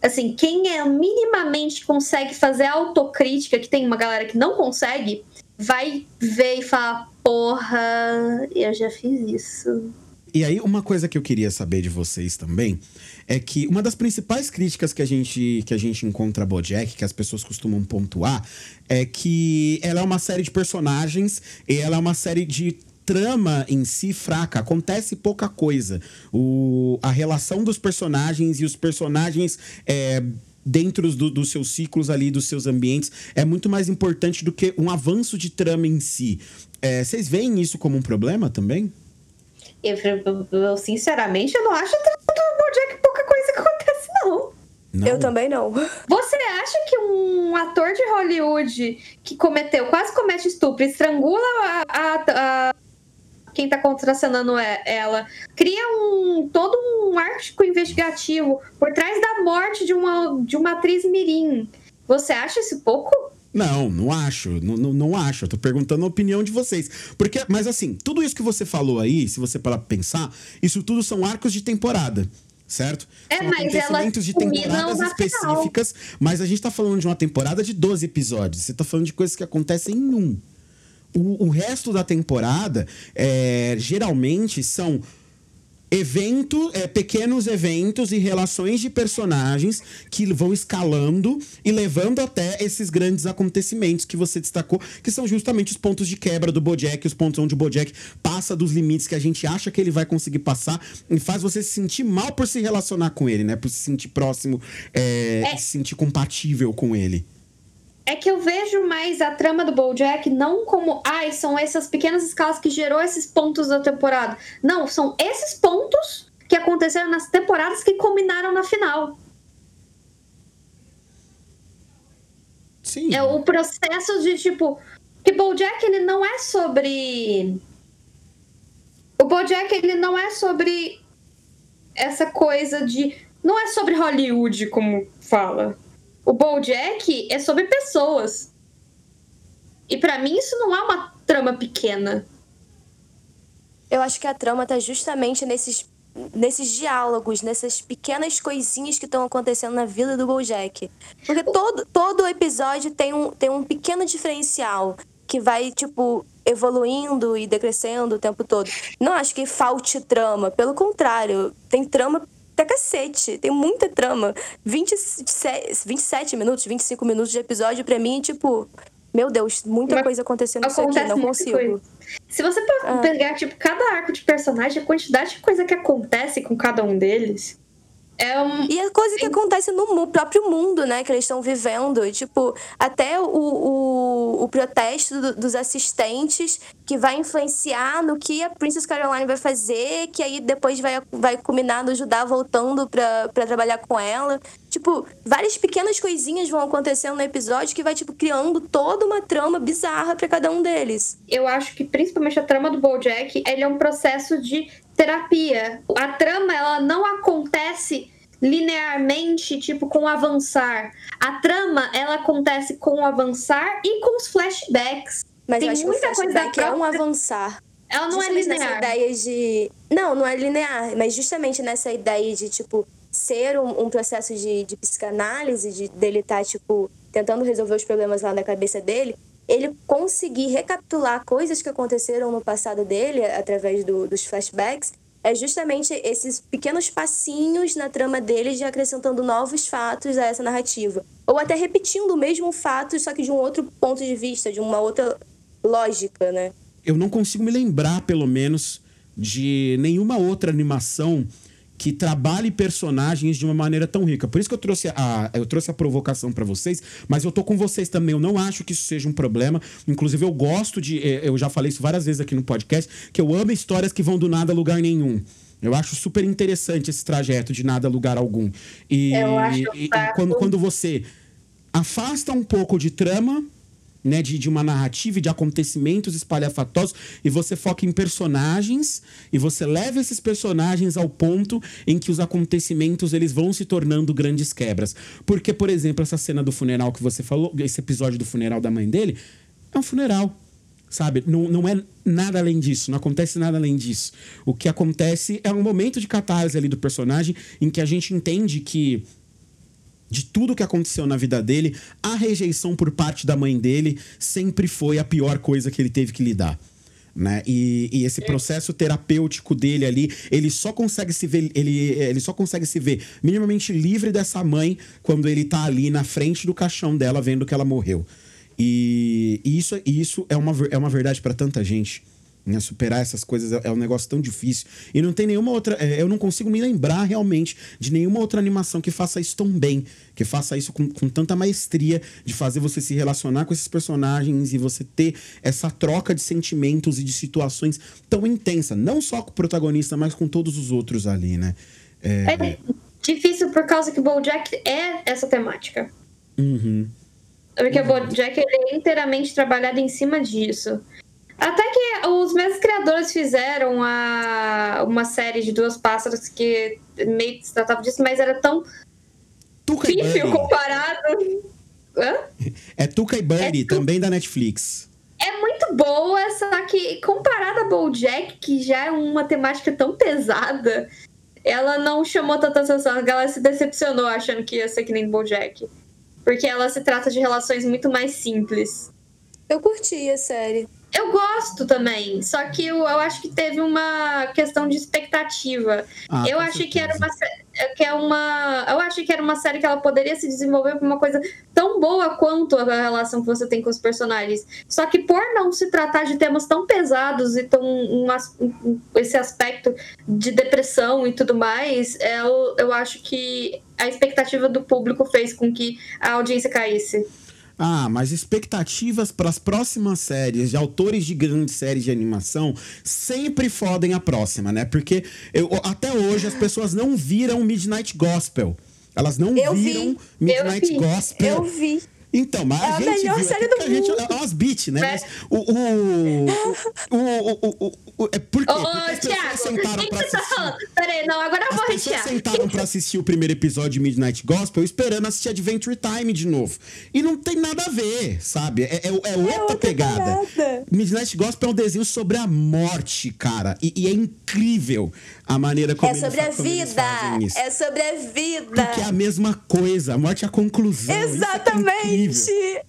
S6: Assim, quem é minimamente consegue fazer autocrítica, que tem uma galera que não consegue, vai ver e falar: porra, eu já fiz isso.
S5: E aí, uma coisa que eu queria saber de vocês também é que uma das principais críticas que a gente, que a gente encontra a Bojack, que as pessoas costumam pontuar, é que ela é uma série de personagens e ela é uma série de trama em si fraca, acontece pouca coisa. O, a relação dos personagens e os personagens. É, dentro do, dos seus ciclos ali, dos seus ambientes, é muito mais importante do que um avanço de trama em si. É, vocês veem isso como um problema também?
S6: Eu, eu, sinceramente, eu não acho tanto Bojack pouca coisa que acontece, não.
S7: não. Eu também não.
S6: Você acha que um ator de Hollywood que cometeu, quase comete estupro, estrangula a, a, a quem tá contracenando é ela, cria um todo um artigo investigativo por trás da morte de uma, de uma atriz mirim. Você acha isso pouco?
S5: Não, não acho. Não, não, não, acho. Eu tô perguntando a opinião de vocês. Porque, mas assim, tudo isso que você falou aí, se você parar pra pensar, isso tudo são arcos de temporada. Certo?
S6: É,
S5: são
S6: mas
S5: acontecimentos de temporadas específicas, mas a gente tá falando de uma temporada de 12 episódios. Você tá falando de coisas que acontecem em um. O, o resto da temporada, é, geralmente, são evento, é, pequenos eventos e relações de personagens que vão escalando e levando até esses grandes acontecimentos que você destacou, que são justamente os pontos de quebra do Bojack, os pontos onde o Bojack passa dos limites que a gente acha que ele vai conseguir passar e faz você se sentir mal por se relacionar com ele, né? Por se sentir próximo é, é. se sentir compatível com ele.
S6: É, que eu vejo mais a trama do BoJack não como, ai, são essas pequenas escalas que gerou esses pontos da temporada. Não, são esses pontos que aconteceram nas temporadas que combinaram na final.
S5: Sim.
S6: É o processo de tipo. Que BoJack ele não é sobre. O BoJack ele não é sobre essa coisa de. Não é sobre Hollywood, como fala. O BoJack é sobre pessoas. E pra mim isso não é uma trama pequena.
S7: Eu acho que a trama tá justamente nesses, nesses diálogos, nessas pequenas coisinhas que estão acontecendo na vida do Bojack. Porque todo, todo episódio tem um, tem um pequeno diferencial que vai, tipo, evoluindo e decrescendo o tempo todo. Não acho que falte trama, pelo contrário, tem trama pra cacete, tem muita trama. 27, 27 minutos, 25 minutos de episódio, pra mim, tipo, meu Deus, muita
S6: Mas
S7: coisa acontecendo nisso aqui,
S6: Acontece
S7: não consigo.
S6: coisa. Se você
S7: Ah.
S6: pegar, tipo, cada arco de personagem, a quantidade de coisa que acontece com cada um deles é um.
S7: E a coisa que acontece no próprio mundo, né? Que eles estão vivendo. Tipo, até o, o, o protesto do- dos assistentes que vai influenciar no que a Princess Caroline vai fazer, que aí depois vai, vai culminar no Judá voltando pra, pra trabalhar com ela. Tipo, várias pequenas coisinhas vão acontecendo no episódio que vai, tipo, criando toda uma trama bizarra pra cada um deles.
S6: Eu acho que principalmente a trama do BoJack, ele é um processo de terapia. A trama, ela não acontece linearmente, tipo, com o avançar. A trama, ela acontece com o avançar e com os flashbacks.
S7: Mas
S6: Tem
S7: eu acho
S6: muita
S7: que o
S6: coisa
S7: flashback é um avançar.
S6: Ela não é
S7: justamente nessa
S6: linear.
S7: ideia de. Não, não é linear, mas justamente nessa ideia de, tipo, ser um, um processo de, de psicanálise, de dele estar, tipo, tentando resolver os problemas lá na cabeça dele, ele conseguir recapitular coisas que aconteceram no passado dele, através do- dos flashbacks, é justamente esses pequenos passinhos na trama dele de acrescentando novos fatos a essa narrativa. Ou até repetindo o mesmo fato, só que de um outro ponto de vista, de uma outra lógica, né?
S5: eu não consigo me lembrar, pelo menos, de nenhuma outra animação que trabalhe personagens de uma maneira tão rica. Por isso que eu trouxe a, eu trouxe a provocação pra vocês, mas eu tô com vocês também. Eu não acho que isso seja um problema. Inclusive, eu gosto de. eh, Eu já falei isso várias vezes aqui no podcast, que eu amo histórias que vão do nada a lugar nenhum. Eu acho super interessante esse trajeto de nada a lugar algum. E,
S6: Eu acho
S5: e- e quando, quando você afasta um pouco de trama, né, de, de uma narrativa e de acontecimentos espalhafatosos e você foca em personagens e você leva esses personagens ao ponto em que os acontecimentos eles vão se tornando grandes quebras. Porque, por exemplo, essa cena do funeral que você falou, esse episódio do funeral da mãe dele, é um funeral. Sabe? Não, não é nada além disso, não acontece nada além disso. O que acontece é um momento de catarse ali do personagem em que a gente entende que de tudo que aconteceu na vida dele, a rejeição por parte da mãe dele sempre foi a pior coisa que ele teve que lidar. Né? E, e esse processo terapêutico dele ali, ele só consegue se ver, ele, ele só consegue se ver minimamente livre dessa mãe quando ele tá ali na frente do caixão dela vendo que ela morreu. E, e isso, e isso é, uma, é uma verdade para tanta gente. Né? Superar essas coisas é, é um negócio tão difícil. E não tem nenhuma outra. é, eu não consigo me lembrar realmente de nenhuma outra animação que faça isso tão bem. Que faça isso com, com tanta maestria de fazer você se relacionar com esses personagens e você ter essa troca de sentimentos e de situações tão intensa. Não só com o protagonista, mas com todos os outros ali, né? É,
S6: É difícil por causa que o BoJack é essa temática.
S5: uhum.
S6: Porque o BoJack ele é inteiramente trabalhado em cima disso. Até que os mesmos criadores fizeram a, uma série de duas pássaros que meio que se tratava disso, mas era tão
S5: Tuca e
S6: pífio comparado. Hã?
S5: É Tuca e Birdie,
S6: É Tu-
S5: também da Netflix.
S6: É muito boa, só que comparada a BoJack, que já é uma temática tão pesada, ela não chamou tanta atenção. A galera se decepcionou achando que ia ser que nem BoJack. Porque ela se trata de relações muito mais simples.
S7: Eu curti a série.
S6: Eu gosto também, só que eu, eu acho que teve uma questão de expectativa.
S5: Ah,
S6: eu achei que era uma sé- que é uma eu achei que era uma série que ela poderia se desenvolver pra uma coisa tão boa quanto a relação que você tem com os personagens. Só que por não se tratar de temas tão pesados e tão um um- esse aspecto de depressão e tudo mais, eu, eu acho que a expectativa do público fez com que a audiência caísse.
S5: Ah, mas expectativas para as próximas séries de autores de grandes séries de animação sempre fodem a próxima, né? Porque eu, até hoje as pessoas não viram Midnight Gospel. Elas não
S7: Eu
S5: viram
S7: vi,
S5: Midnight
S6: vi,
S5: Gospel.
S7: Eu vi.
S5: Então, mas
S7: É
S5: a
S7: a
S5: gente
S7: melhor
S5: viu
S7: série
S5: aqui
S7: do
S5: porque a gente
S7: mundo.
S5: é umas beat, né? Mas o, o, o, o, o, o- é por quê?
S6: Ô,
S5: Porque as pessoas
S6: Thiago, o
S5: sentaram pra
S6: tá
S5: assistir.
S6: falando? Peraí, não, agora eu
S5: As
S6: vou
S5: pessoas
S6: retear.
S5: sentaram pra assistir o primeiro episódio de Midnight Gospel esperando assistir Adventure Time de novo. E não tem nada a ver, sabe? É, é, é outra,
S7: outra
S5: pegada.
S7: pegada.
S5: Midnight Gospel é um desenho sobre a morte, cara. E, e é incrível a maneira como
S7: É
S5: eles
S7: sobre a
S5: eles
S7: vida.
S5: fazem isso.
S7: É sobre a vida.
S5: Porque é a mesma coisa, a morte é a conclusão. Isso é que é
S7: Exatamente.
S5: incrível.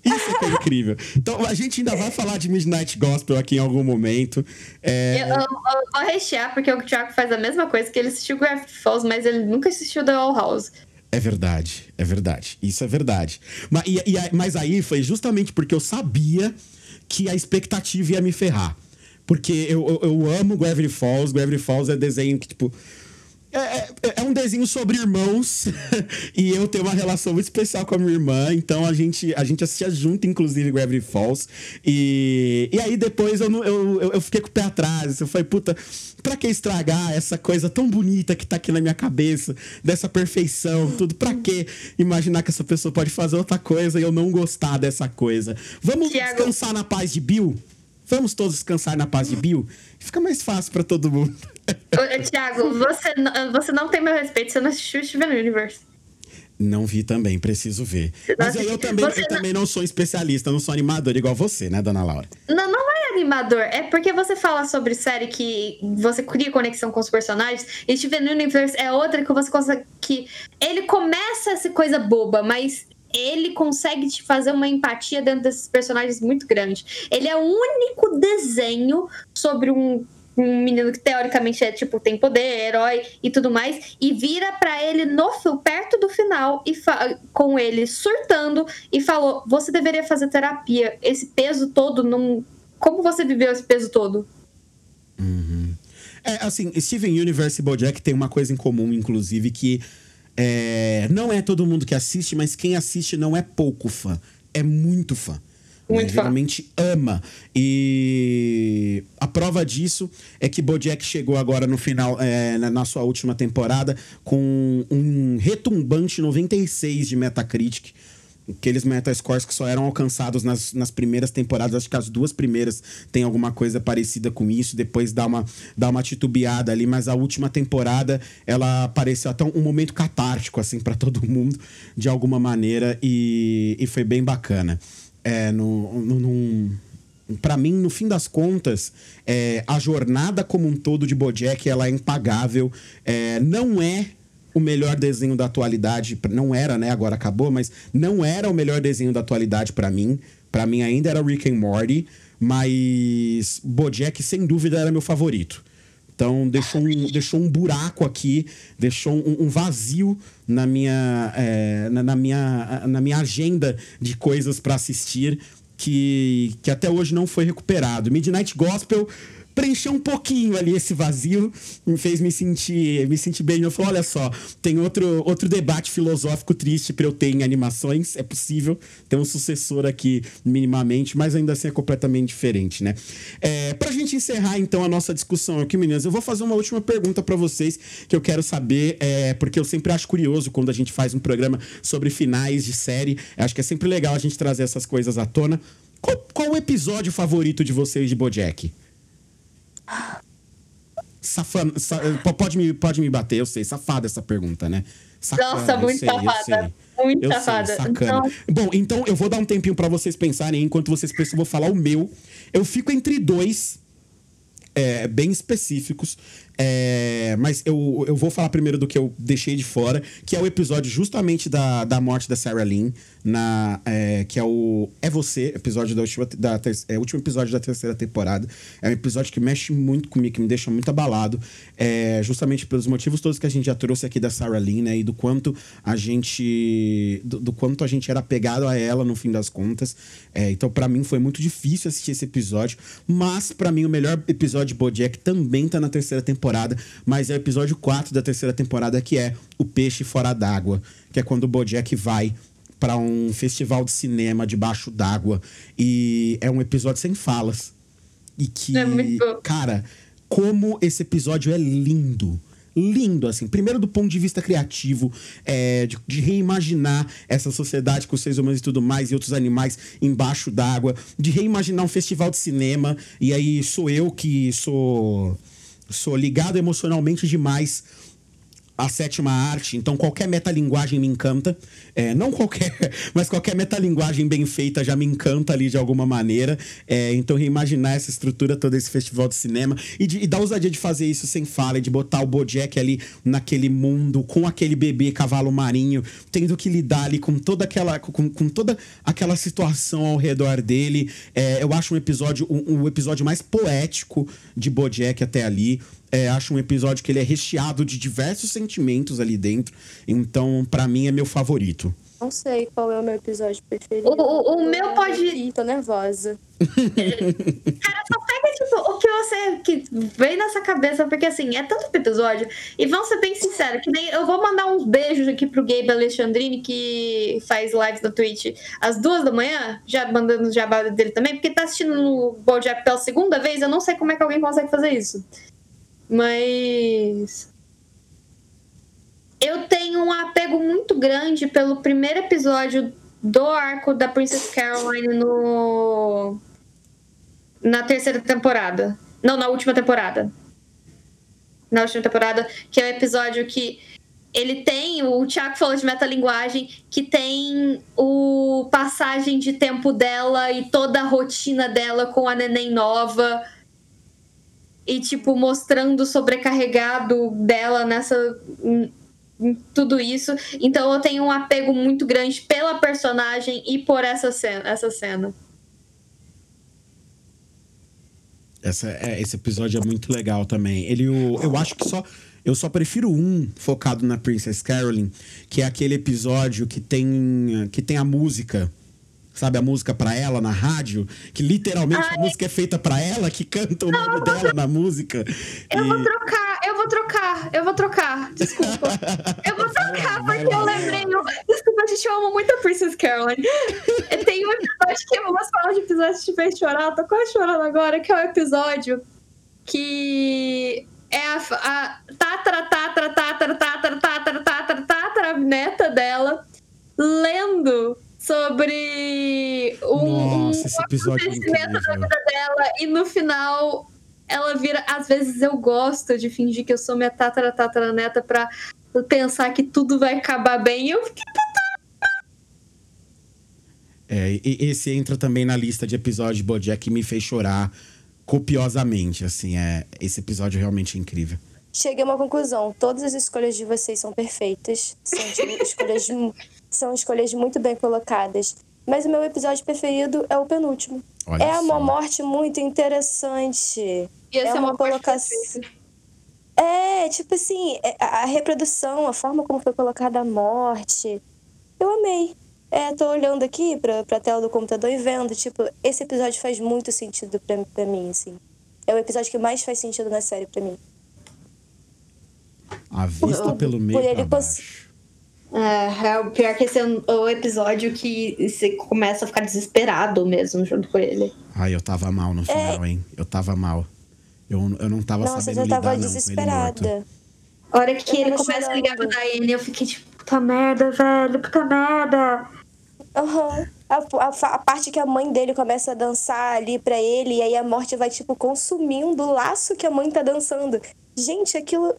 S5: Isso é que é incrível. Então a gente ainda vai falar de Midnight Gospel aqui em algum momento. É,
S6: Eu, eu- eu vou rechear, porque o Thiago faz a mesma coisa, que ele assistiu Gravity Falls, mas ele nunca assistiu The All House.
S5: É verdade, é verdade. Isso é verdade. Mas, e- e a- mas aí foi justamente porque eu sabia que a expectativa ia me ferrar. Porque eu, eu, eu amo Gravity Falls. Gravity Falls é desenho que, tipo. É, é- é um desenho sobre irmãos *laughs* e eu tenho uma relação muito especial com a minha irmã, então a gente, a gente assistia junto, inclusive, Gravity Falls. E, e aí depois eu, não- eu, eu, eu fiquei com o pé atrás. Eu falei, puta, pra que estragar essa coisa tão bonita que tá aqui na minha cabeça, dessa perfeição, tudo? Pra que imaginar que essa pessoa pode fazer outra coisa e eu não gostar dessa coisa? Vamos
S6: Tiago.
S5: descansar na paz de Bill? Vamos todos descansar na paz de Bill? Fica mais fácil pra todo mundo.
S6: Ô, Thiago, você, não- você não tem meu respeito, você não assistiu Steven Universe.
S5: Não vi também, preciso ver. Mas aí eu também, eu
S6: não-
S5: também não sou especialista, não sou animador igual você, né, dona Laura?
S6: Não, não é animador, é porque você fala sobre série que você cria conexão com os personagens, e Steven Universe é outra que você consegue. que ele começa essa coisa boba, mas ele consegue te fazer uma empatia dentro desses personagens muito grande. Ele é o único desenho sobre um. Um menino que teoricamente é tipo tem poder, é herói e tudo mais, e vira pra ele no perto do final e com ele surtando e falou: "Você deveria fazer terapia. Esse peso todo não como você viveu esse peso todo?
S5: É, assim, Steven Universe e BoJack tem uma coisa em comum, inclusive, que é, não é todo mundo que assiste, mas quem assiste não é pouco fã, é muito fã.
S6: Muito
S5: né?
S6: fã.
S5: Realmente ama. E a prova disso é que BoJack chegou agora no final, é, na, na sua última temporada, com um retumbante 96 de Metacritic. Aqueles metascores que só eram alcançados nas, nas primeiras temporadas, acho que as duas primeiras tem alguma coisa parecida com isso, depois dá uma, dá uma titubeada ali, mas a última temporada ela pareceu até um, momento catártico, assim, para todo mundo, de alguma maneira, e, e foi bem bacana. É, no, no, Pra mim, no fim das contas, é, a jornada como um todo de Bojack ela é impagável. É, não é o melhor desenho da atualidade, não era, né? Agora acabou, mas não era o melhor desenho da atualidade pra mim. Pra mim ainda era Rick and Morty, mas Bojack sem dúvida era meu favorito. Então deixou um, deixou um buraco aqui, deixou um, um vazio na minha, é, na, na minha, na minha agenda de coisas pra assistir que, que até hoje não foi recuperado. Midnight Gospel preencheu um pouquinho ali esse vazio, me fez me sentir, me sentir bem. Eu falei, olha só, tem outro, outro debate filosófico triste pra eu ter em animações, é possível ter um sucessor aqui minimamente, mas ainda assim é completamente diferente, né? É, pra gente encerrar então a nossa discussão aqui, meninas, eu vou fazer uma última pergunta pra vocês que eu quero saber, é, porque eu sempre acho curioso quando a gente faz um programa sobre finais de série, acho que é sempre legal a gente trazer essas coisas à tona. Qual, qual o episódio favorito de vocês de Bojack? Safana, sa- pode, me, pode me bater, eu sei. Safada essa pergunta, né? Sacana,
S6: Nossa, muito
S5: sei,
S6: safada.
S5: sei.
S6: Muito
S5: Eu sei,
S6: safada.
S5: sacana. Bom, então eu vou dar um tempinho pra vocês pensarem. Enquanto vocês pensam, eu vou falar o meu. Eu fico entre dois é, bem específicos. é, mas eu, eu vou falar primeiro do que eu deixei de fora, que é o episódio justamente da, da morte da Sarah Lynn, na, é, que é o É Você, episódio da última, da, é, último episódio da terceira temporada. É um episódio que mexe muito comigo, que me deixa muito abalado, é, justamente pelos motivos todos que a gente já trouxe aqui da Sarah Lynn, né? E do quanto a gente. Do, do quanto a gente era apegado a ela no fim das contas. É, então, pra mim, foi muito difícil assistir esse episódio. Mas, pra mim, o melhor episódio de Bojack também tá na terceira temporada. Mas é o episódio 4 da terceira temporada, que é O Peixe Fora d'Água. Que é quando o Bojack vai pra um festival de cinema debaixo d'água. E é um episódio sem falas. E que,
S6: É
S5: cara, como esse episódio é lindo. Lindo, assim. Primeiro, do ponto de vista criativo, é, de, de reimaginar essa sociedade com os seres humanos e tudo mais, e outros animais embaixo d'água, de reimaginar um festival de cinema. E aí sou eu que sou, sou ligado emocionalmente demais a sétima arte, então qualquer metalinguagem me encanta. É, não qualquer, *laughs* mas qualquer metalinguagem bem feita já me encanta ali de alguma maneira. É, então, reimaginar essa estrutura toda esse festival de cinema e, de, e dar ousadia de fazer isso sem fala, de botar o Bojack ali naquele mundo, com aquele bebê cavalo marinho, tendo que lidar ali com toda aquela, com, com toda aquela situação ao redor dele. É, eu acho um episódio, um, um episódio mais poético de Bojack até ali. É, acho um episódio que ele é recheado de diversos sentimentos ali dentro. Então, pra mim, é meu favorito.
S7: Não sei qual é o meu episódio preferido.
S6: O- o- o meu pode-
S7: Ih, tô nervosa. *laughs*
S6: Cara, só pega, tipo, o que você que vem nessa cabeça, porque assim, é tanto episódio. E vamos ser bem sinceros, que nem eu vou mandar uns beijos aqui pro Gabe Alexandrini, que faz lives na Twitch às duas da manhã, já mandando o jabá dele também, porque tá assistindo no Bojack pela segunda vez, eu não sei como é que alguém consegue fazer isso. Mas. Eu tenho um apego muito grande pelo primeiro episódio do arco da Princess Caroline no. Na terceira temporada. Não, na última temporada. Na última temporada, que é o episódio que ele tem, o Thiago falou de metalinguagem, que tem o passagem de tempo dela e toda a rotina dela com a neném nova. E, tipo, mostrando sobrecarregado dela nessa. tudo isso. Então eu tenho um apego muito grande pela personagem e por essa cena. Essa cena.
S5: Essa, é, esse episódio é muito legal também. Ele, o, eu acho que só. Eu só prefiro um focado na Princess Carolyn, que é aquele episódio que tem, que tem a música. Sabe, a música pra ela na rádio, que literalmente a música é feita pra ela, que canta o nome dela na música.
S6: Eu
S5: E-
S6: vou trocar, eu vou trocar, eu vou trocar. Desculpa. *laughs* Eu vou trocar porque eu lembrei. eu- Desculpa, gente, eu amo muito a Princess Caroline. Tem um episódio que eu vou falar de episódio que te fez chorar, eu tô quase chorando agora, que é o episódio que é a, a tatara, tatara, tatara, tatara, tatara, tatara, tatara, neta dela lendo sobre um,
S5: Nossa, esse
S6: um
S5: episódio é
S6: acontecimento da vida dela e no final ela vira. Às vezes eu gosto de fingir que eu sou minha tatara tatara neta pra pensar que tudo vai acabar bem. E eu fiquei.
S5: É, e esse entra também na lista de episódios de Bojack que me fez chorar copiosamente, assim, é, esse episódio realmente é incrível.
S7: Cheguei a uma conclusão. Todas as escolhas de vocês são perfeitas. São *laughs* escolhas, são escolhas muito bem colocadas. Mas o meu episódio preferido é o penúltimo.
S5: Olha
S7: é uma
S5: só.
S7: morte muito interessante.
S6: E essa
S7: é
S6: é
S7: uma
S6: uma parte
S7: colocação. É, tipo assim, é- a reprodução, a forma como foi colocada a morte. Eu amei. É, tô olhando aqui pra, pra tela do computador e vendo, tipo, esse episódio faz muito sentido pra, pra mim, assim. É o episódio que mais faz sentido na série pra mim.
S5: A vista pelo meio
S7: por ele
S5: pra baixo.
S6: É, é o pior que esse é o episódio que você começa a ficar desesperado mesmo junto com ele.
S5: Ai, eu tava mal no final, hein? Eu tava mal. Eu, eu não tava
S7: É. Nossa, eu
S5: sabendo
S7: já
S5: lidar,
S7: tava
S5: não, com ele morto.
S7: desesperada.
S6: A hora que
S7: Eu
S6: ele começa a ligar pra. Daiane, eu fiquei tipo, puta merda, velho, puta merda.
S7: Aham. A, a, a parte que a mãe dele começa a dançar ali pra ele, e aí a morte vai, tipo, consumindo o laço que a mãe tá dançando. Gente, aquilo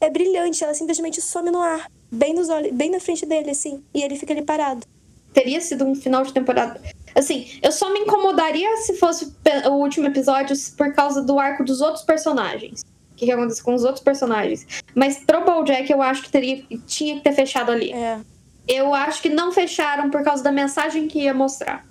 S7: é brilhante. Ela simplesmente some no ar, bem nos olhos, bem na frente dele, assim. E ele fica ali parado.
S6: Teria sido um final de temporada. Assim, eu só me incomodaria se fosse o último episódio por causa do arco dos outros personagens. O que, que acontece com os outros personagens. Mas pro BoJack eu acho que teria, tinha que ter fechado ali.
S7: É.
S6: Eu acho que não fecharam por causa da mensagem que ia mostrar.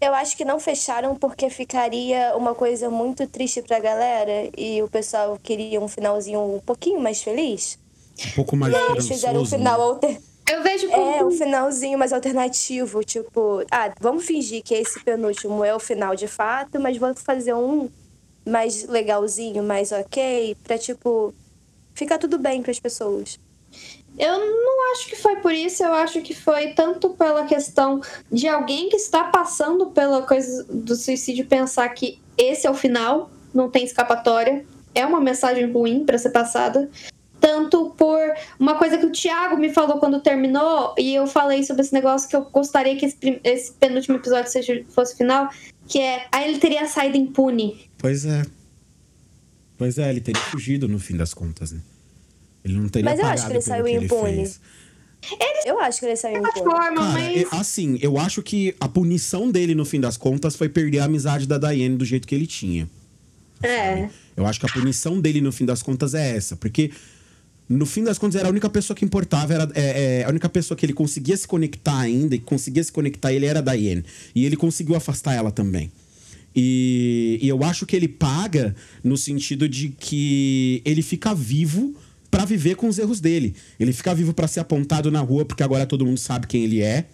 S7: Eu acho que não fecharam porque ficaria uma coisa muito triste pra galera e o pessoal queria um finalzinho um pouquinho mais feliz.
S5: Um pouco mais
S7: aí eles fizeram um
S5: esperançoso,
S7: final
S5: né?
S7: alter...
S6: Eu vejo
S7: É, um
S6: como.
S7: finalzinho mais alternativo, tipo, ah, vamos fingir que esse penúltimo é o final de fato, mas vou fazer um mais legalzinho, mais ok, pra, tipo, ficar tudo bem pras pessoas.
S6: Eu não acho que foi por isso, eu acho que foi tanto pela questão de alguém que está passando pela coisa do suicídio pensar que esse é o final, não tem escapatória, é uma mensagem ruim para ser passada. Tanto por uma coisa que o Thiago me falou quando terminou, e eu falei sobre esse negócio que eu gostaria que esse, esse penúltimo episódio seja, fosse final, que é aí ele teria saído impune.
S5: Pois é. Pois é, ele teria fugido no fim das contas, né? Ele não teria
S7: Mas eu acho que ele saiu
S5: que ele
S7: impune.
S5: fez.
S7: Eu acho que ele saiu impune.
S6: forma,
S5: Cara,
S6: mas.
S5: é- assim, eu acho que a punição dele, no fim das contas, foi perder a amizade da Diane do jeito que ele tinha.
S6: É.
S5: Eu acho que a punição dele, no fim das contas, é essa. Porque, no fim das contas, era a única pessoa que importava, era é, é, a única pessoa que ele conseguia se conectar ainda, e conseguia se conectar, ele era a Diane. E ele conseguiu afastar ela também. E, e eu acho que ele paga no sentido de que ele fica vivo pra viver com os erros dele. Ele fica vivo pra ser apontado na rua, porque agora todo mundo sabe quem ele é.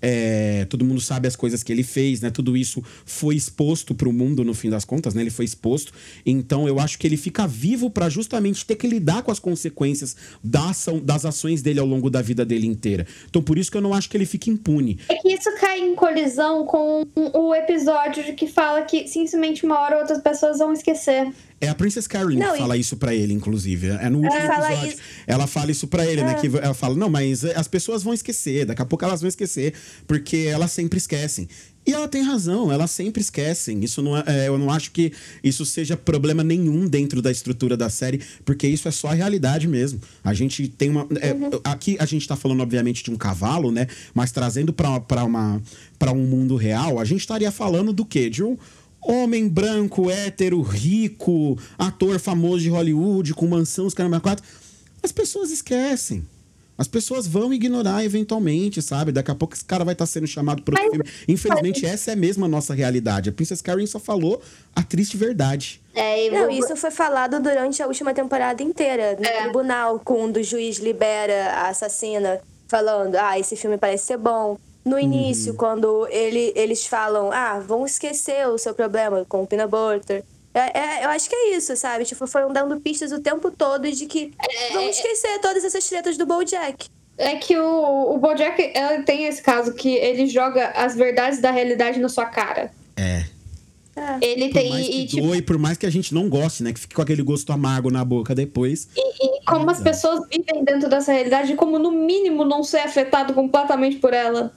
S5: É, todo mundo sabe as coisas que ele fez, né? Tudo isso foi exposto pro mundo no fim das contas, né? Ele foi exposto. Então eu acho que ele fica vivo pra justamente ter que lidar com as consequências da ação, das ações dele ao longo da vida dele inteira. Então por isso que eu não acho que ele fique impune.
S6: É que isso cai em colisão com o episódio de que fala que simplesmente uma hora outras pessoas vão esquecer.
S5: É a Princess Carolyn
S7: Não,
S5: que
S7: e-
S5: fala isso pra ele, inclusive. É no último
S7: Fala
S5: episódio.
S7: isso.
S5: Ela fala isso pra ele, né? Que ela fala, não, mas as pessoas vão esquecer, daqui a pouco elas vão esquecer, porque elas sempre esquecem. E ela tem razão, elas sempre esquecem. Isso não é, é, eu não acho que isso seja problema nenhum dentro da estrutura da série, porque isso é só a realidade mesmo. A gente tem uma. é, Aqui a gente tá falando, obviamente, de um cavalo, né? Mas trazendo pra um mundo real, a gente estaria falando do quê? De um homem branco, hétero, rico, ator famoso de Hollywood, com mansão, os caramba quatro. As pessoas esquecem. As pessoas vão ignorar eventualmente, sabe? Daqui a pouco esse cara vai estar sendo chamado para filme. Infelizmente, essa é mesmo a nossa realidade. A Princess Karen só falou a triste verdade.
S6: É, e
S7: Não,
S6: vou-
S7: isso foi falado durante a última temporada inteira, no
S6: É.
S7: tribunal, quando o juiz libera a assassina, falando, ah, esse filme parece ser bom. No início, quando ele, eles falam, ah, vão esquecer o seu problema com o Peanut Butter. É, é, eu acho que é isso, sabe? Tipo, foram dando pistas o tempo todo de que vão esquecer todas essas tretas do BoJack.
S6: É que o, o Bojack ela tem esse caso que ele joga as verdades da realidade na sua cara.
S5: É.
S6: Ele
S5: Por
S6: tem.
S5: mais
S6: E,
S5: que
S6: tipo,
S5: doe, por mais que a gente não goste, né? Que fique com aquele gosto amargo na boca depois.
S6: e como as pessoas vivem dentro dessa realidade, como no mínimo não ser afetado completamente por ela.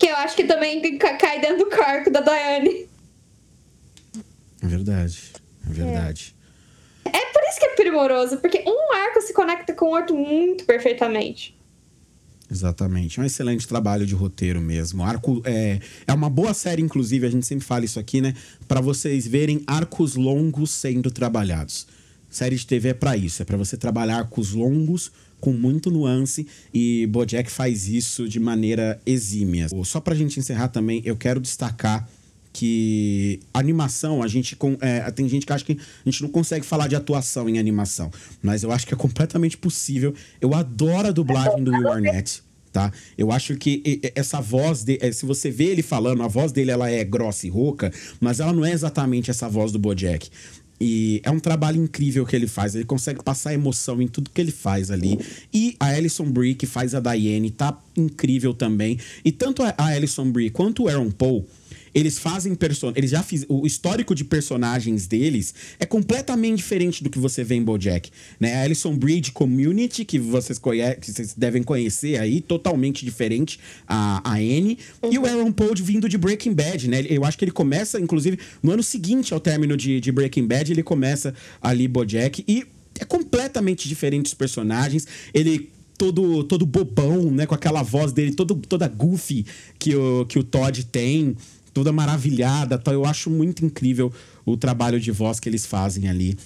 S6: Que eu acho que também ca- cai dentro do cargo da Diane.
S5: É verdade. É verdade.
S6: É por isso que é primoroso, porque um arco se conecta com o outro muito perfeitamente.
S5: Exatamente. É um excelente trabalho de roteiro mesmo. Arco é, é uma boa série, inclusive, a gente sempre fala isso aqui, né? Pra vocês verem arcos longos sendo trabalhados. Série de TV é pra isso, é pra você trabalhar arcos longos com muito nuance e BoJack faz isso de maneira exímia. Só pra gente encerrar também, eu quero destacar que animação, a gente com, é, tem gente que acha que a gente não consegue falar de atuação em animação, mas eu acho que é completamente possível. Eu adoro a dublagem do Will Arnett, tá? Eu acho que essa voz, de, é, se você vê ele falando, a voz dele ela é grossa e rouca, mas ela não é exatamente essa voz do BoJack. E é um trabalho incrível que ele faz. Ele consegue passar emoção em tudo que ele faz ali. E a Alison Brie, que faz a Diane, tá incrível também. E tanto a Alison Brie quanto o Aaron Paul, eles fazem person... eles já fiz o histórico de personagens deles é completamente diferente do que você vê em BoJack, né? A Alison Brie de Community que vocês conhe... que vocês devem conhecer aí, totalmente diferente a, a Anne, e o Aaron Paul vindo de Breaking Bad, né? Eu acho que ele começa inclusive no ano seguinte ao término de, de Breaking Bad, ele começa ali BoJack e é completamente diferente os personagens. Ele todo todo bobão, né, com aquela voz dele todo, toda goofy que o, que o Todd tem, toda maravilhada, tal. Eu acho muito incrível o trabalho de voz que eles fazem ali.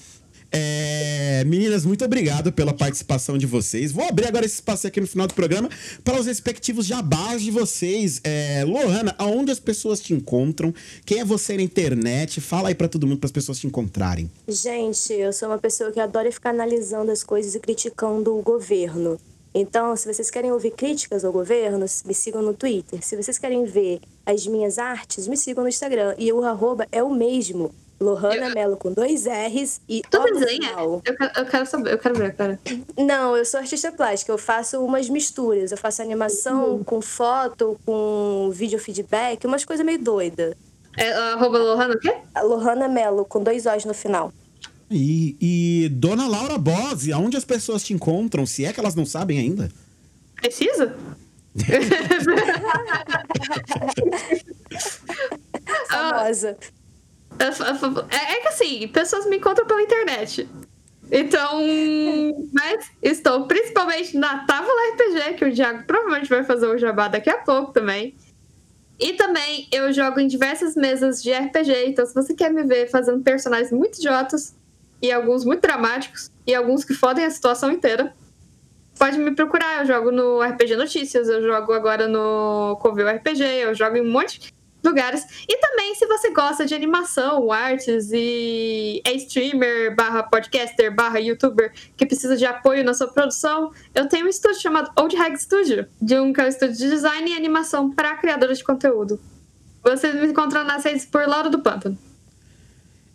S5: É, meninas, muito obrigado pela participação de vocês. Vou abrir agora esse espaço aqui no final do programa para os respectivos jabás de vocês. É, Lohana, aonde as pessoas te encontram? Quem é você na internet? Fala aí para todo mundo, para as pessoas te encontrarem.
S7: Gente, eu sou uma pessoa que adora ficar analisando as coisas e criticando o governo. Então, se vocês querem ouvir críticas ao governo, me sigam no Twitter. Se vocês querem ver as minhas artes, me sigam no Instagram. E o arroba é o mesmo, Lohana
S6: Eu-
S7: Mello com dois R's e
S6: Tu
S7: O no
S6: desenha?
S7: final.
S6: Eu quero, eu quero saber, eu quero ver, cara.
S7: Não, eu sou artista plástica, eu faço umas misturas. Eu faço animação com foto, com vídeo feedback, umas coisas meio doidas.
S6: É, arroba Lohana o quê?
S7: A Lohana Mello com dois O's no final.
S5: E, e Dona Laura Bose, aonde as pessoas te encontram, se é que elas não sabem ainda?
S6: Precisa? *laughs*
S7: Famosa.
S6: É, é que assim, pessoas me encontram pela internet. Então, mas estou principalmente na Távola RPG, que o Thiago provavelmente vai fazer o jabá daqui a pouco também. E também eu jogo em diversas mesas de RPG, então se você quer me ver fazendo personagens muito idiotas, e alguns muito dramáticos, e alguns que fodem a situação inteira, pode me procurar. Eu jogo no RPG Notícias, eu jogo agora no Covil RPG, eu jogo em um monte de lugares. E também, se você gosta de animação, artes e é streamer, barra podcaster, barra youtuber, que precisa de apoio na sua produção, eu tenho um estúdio chamado Old Hag Studio, de um que é um estúdio de design e animação para criadores de conteúdo. Você me encontra nas redes por Laura do Pântano.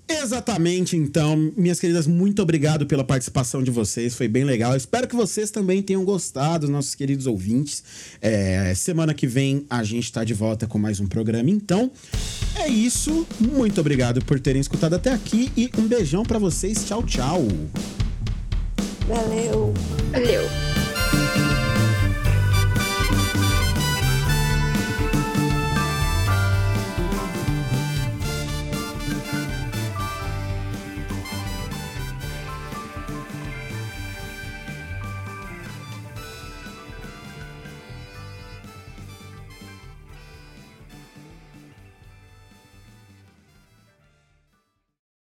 S5: Exatamente, então, minhas queridas, muito obrigado pela participação de vocês, foi bem legal. Eu espero que vocês também tenham gostado, nossos queridos ouvintes. É, semana que vem a gente tá de volta com mais um programa. Então, é isso. Muito obrigado por terem escutado até aqui e um beijão pra vocês. Tchau, tchau.
S7: Valeu.
S6: Valeu.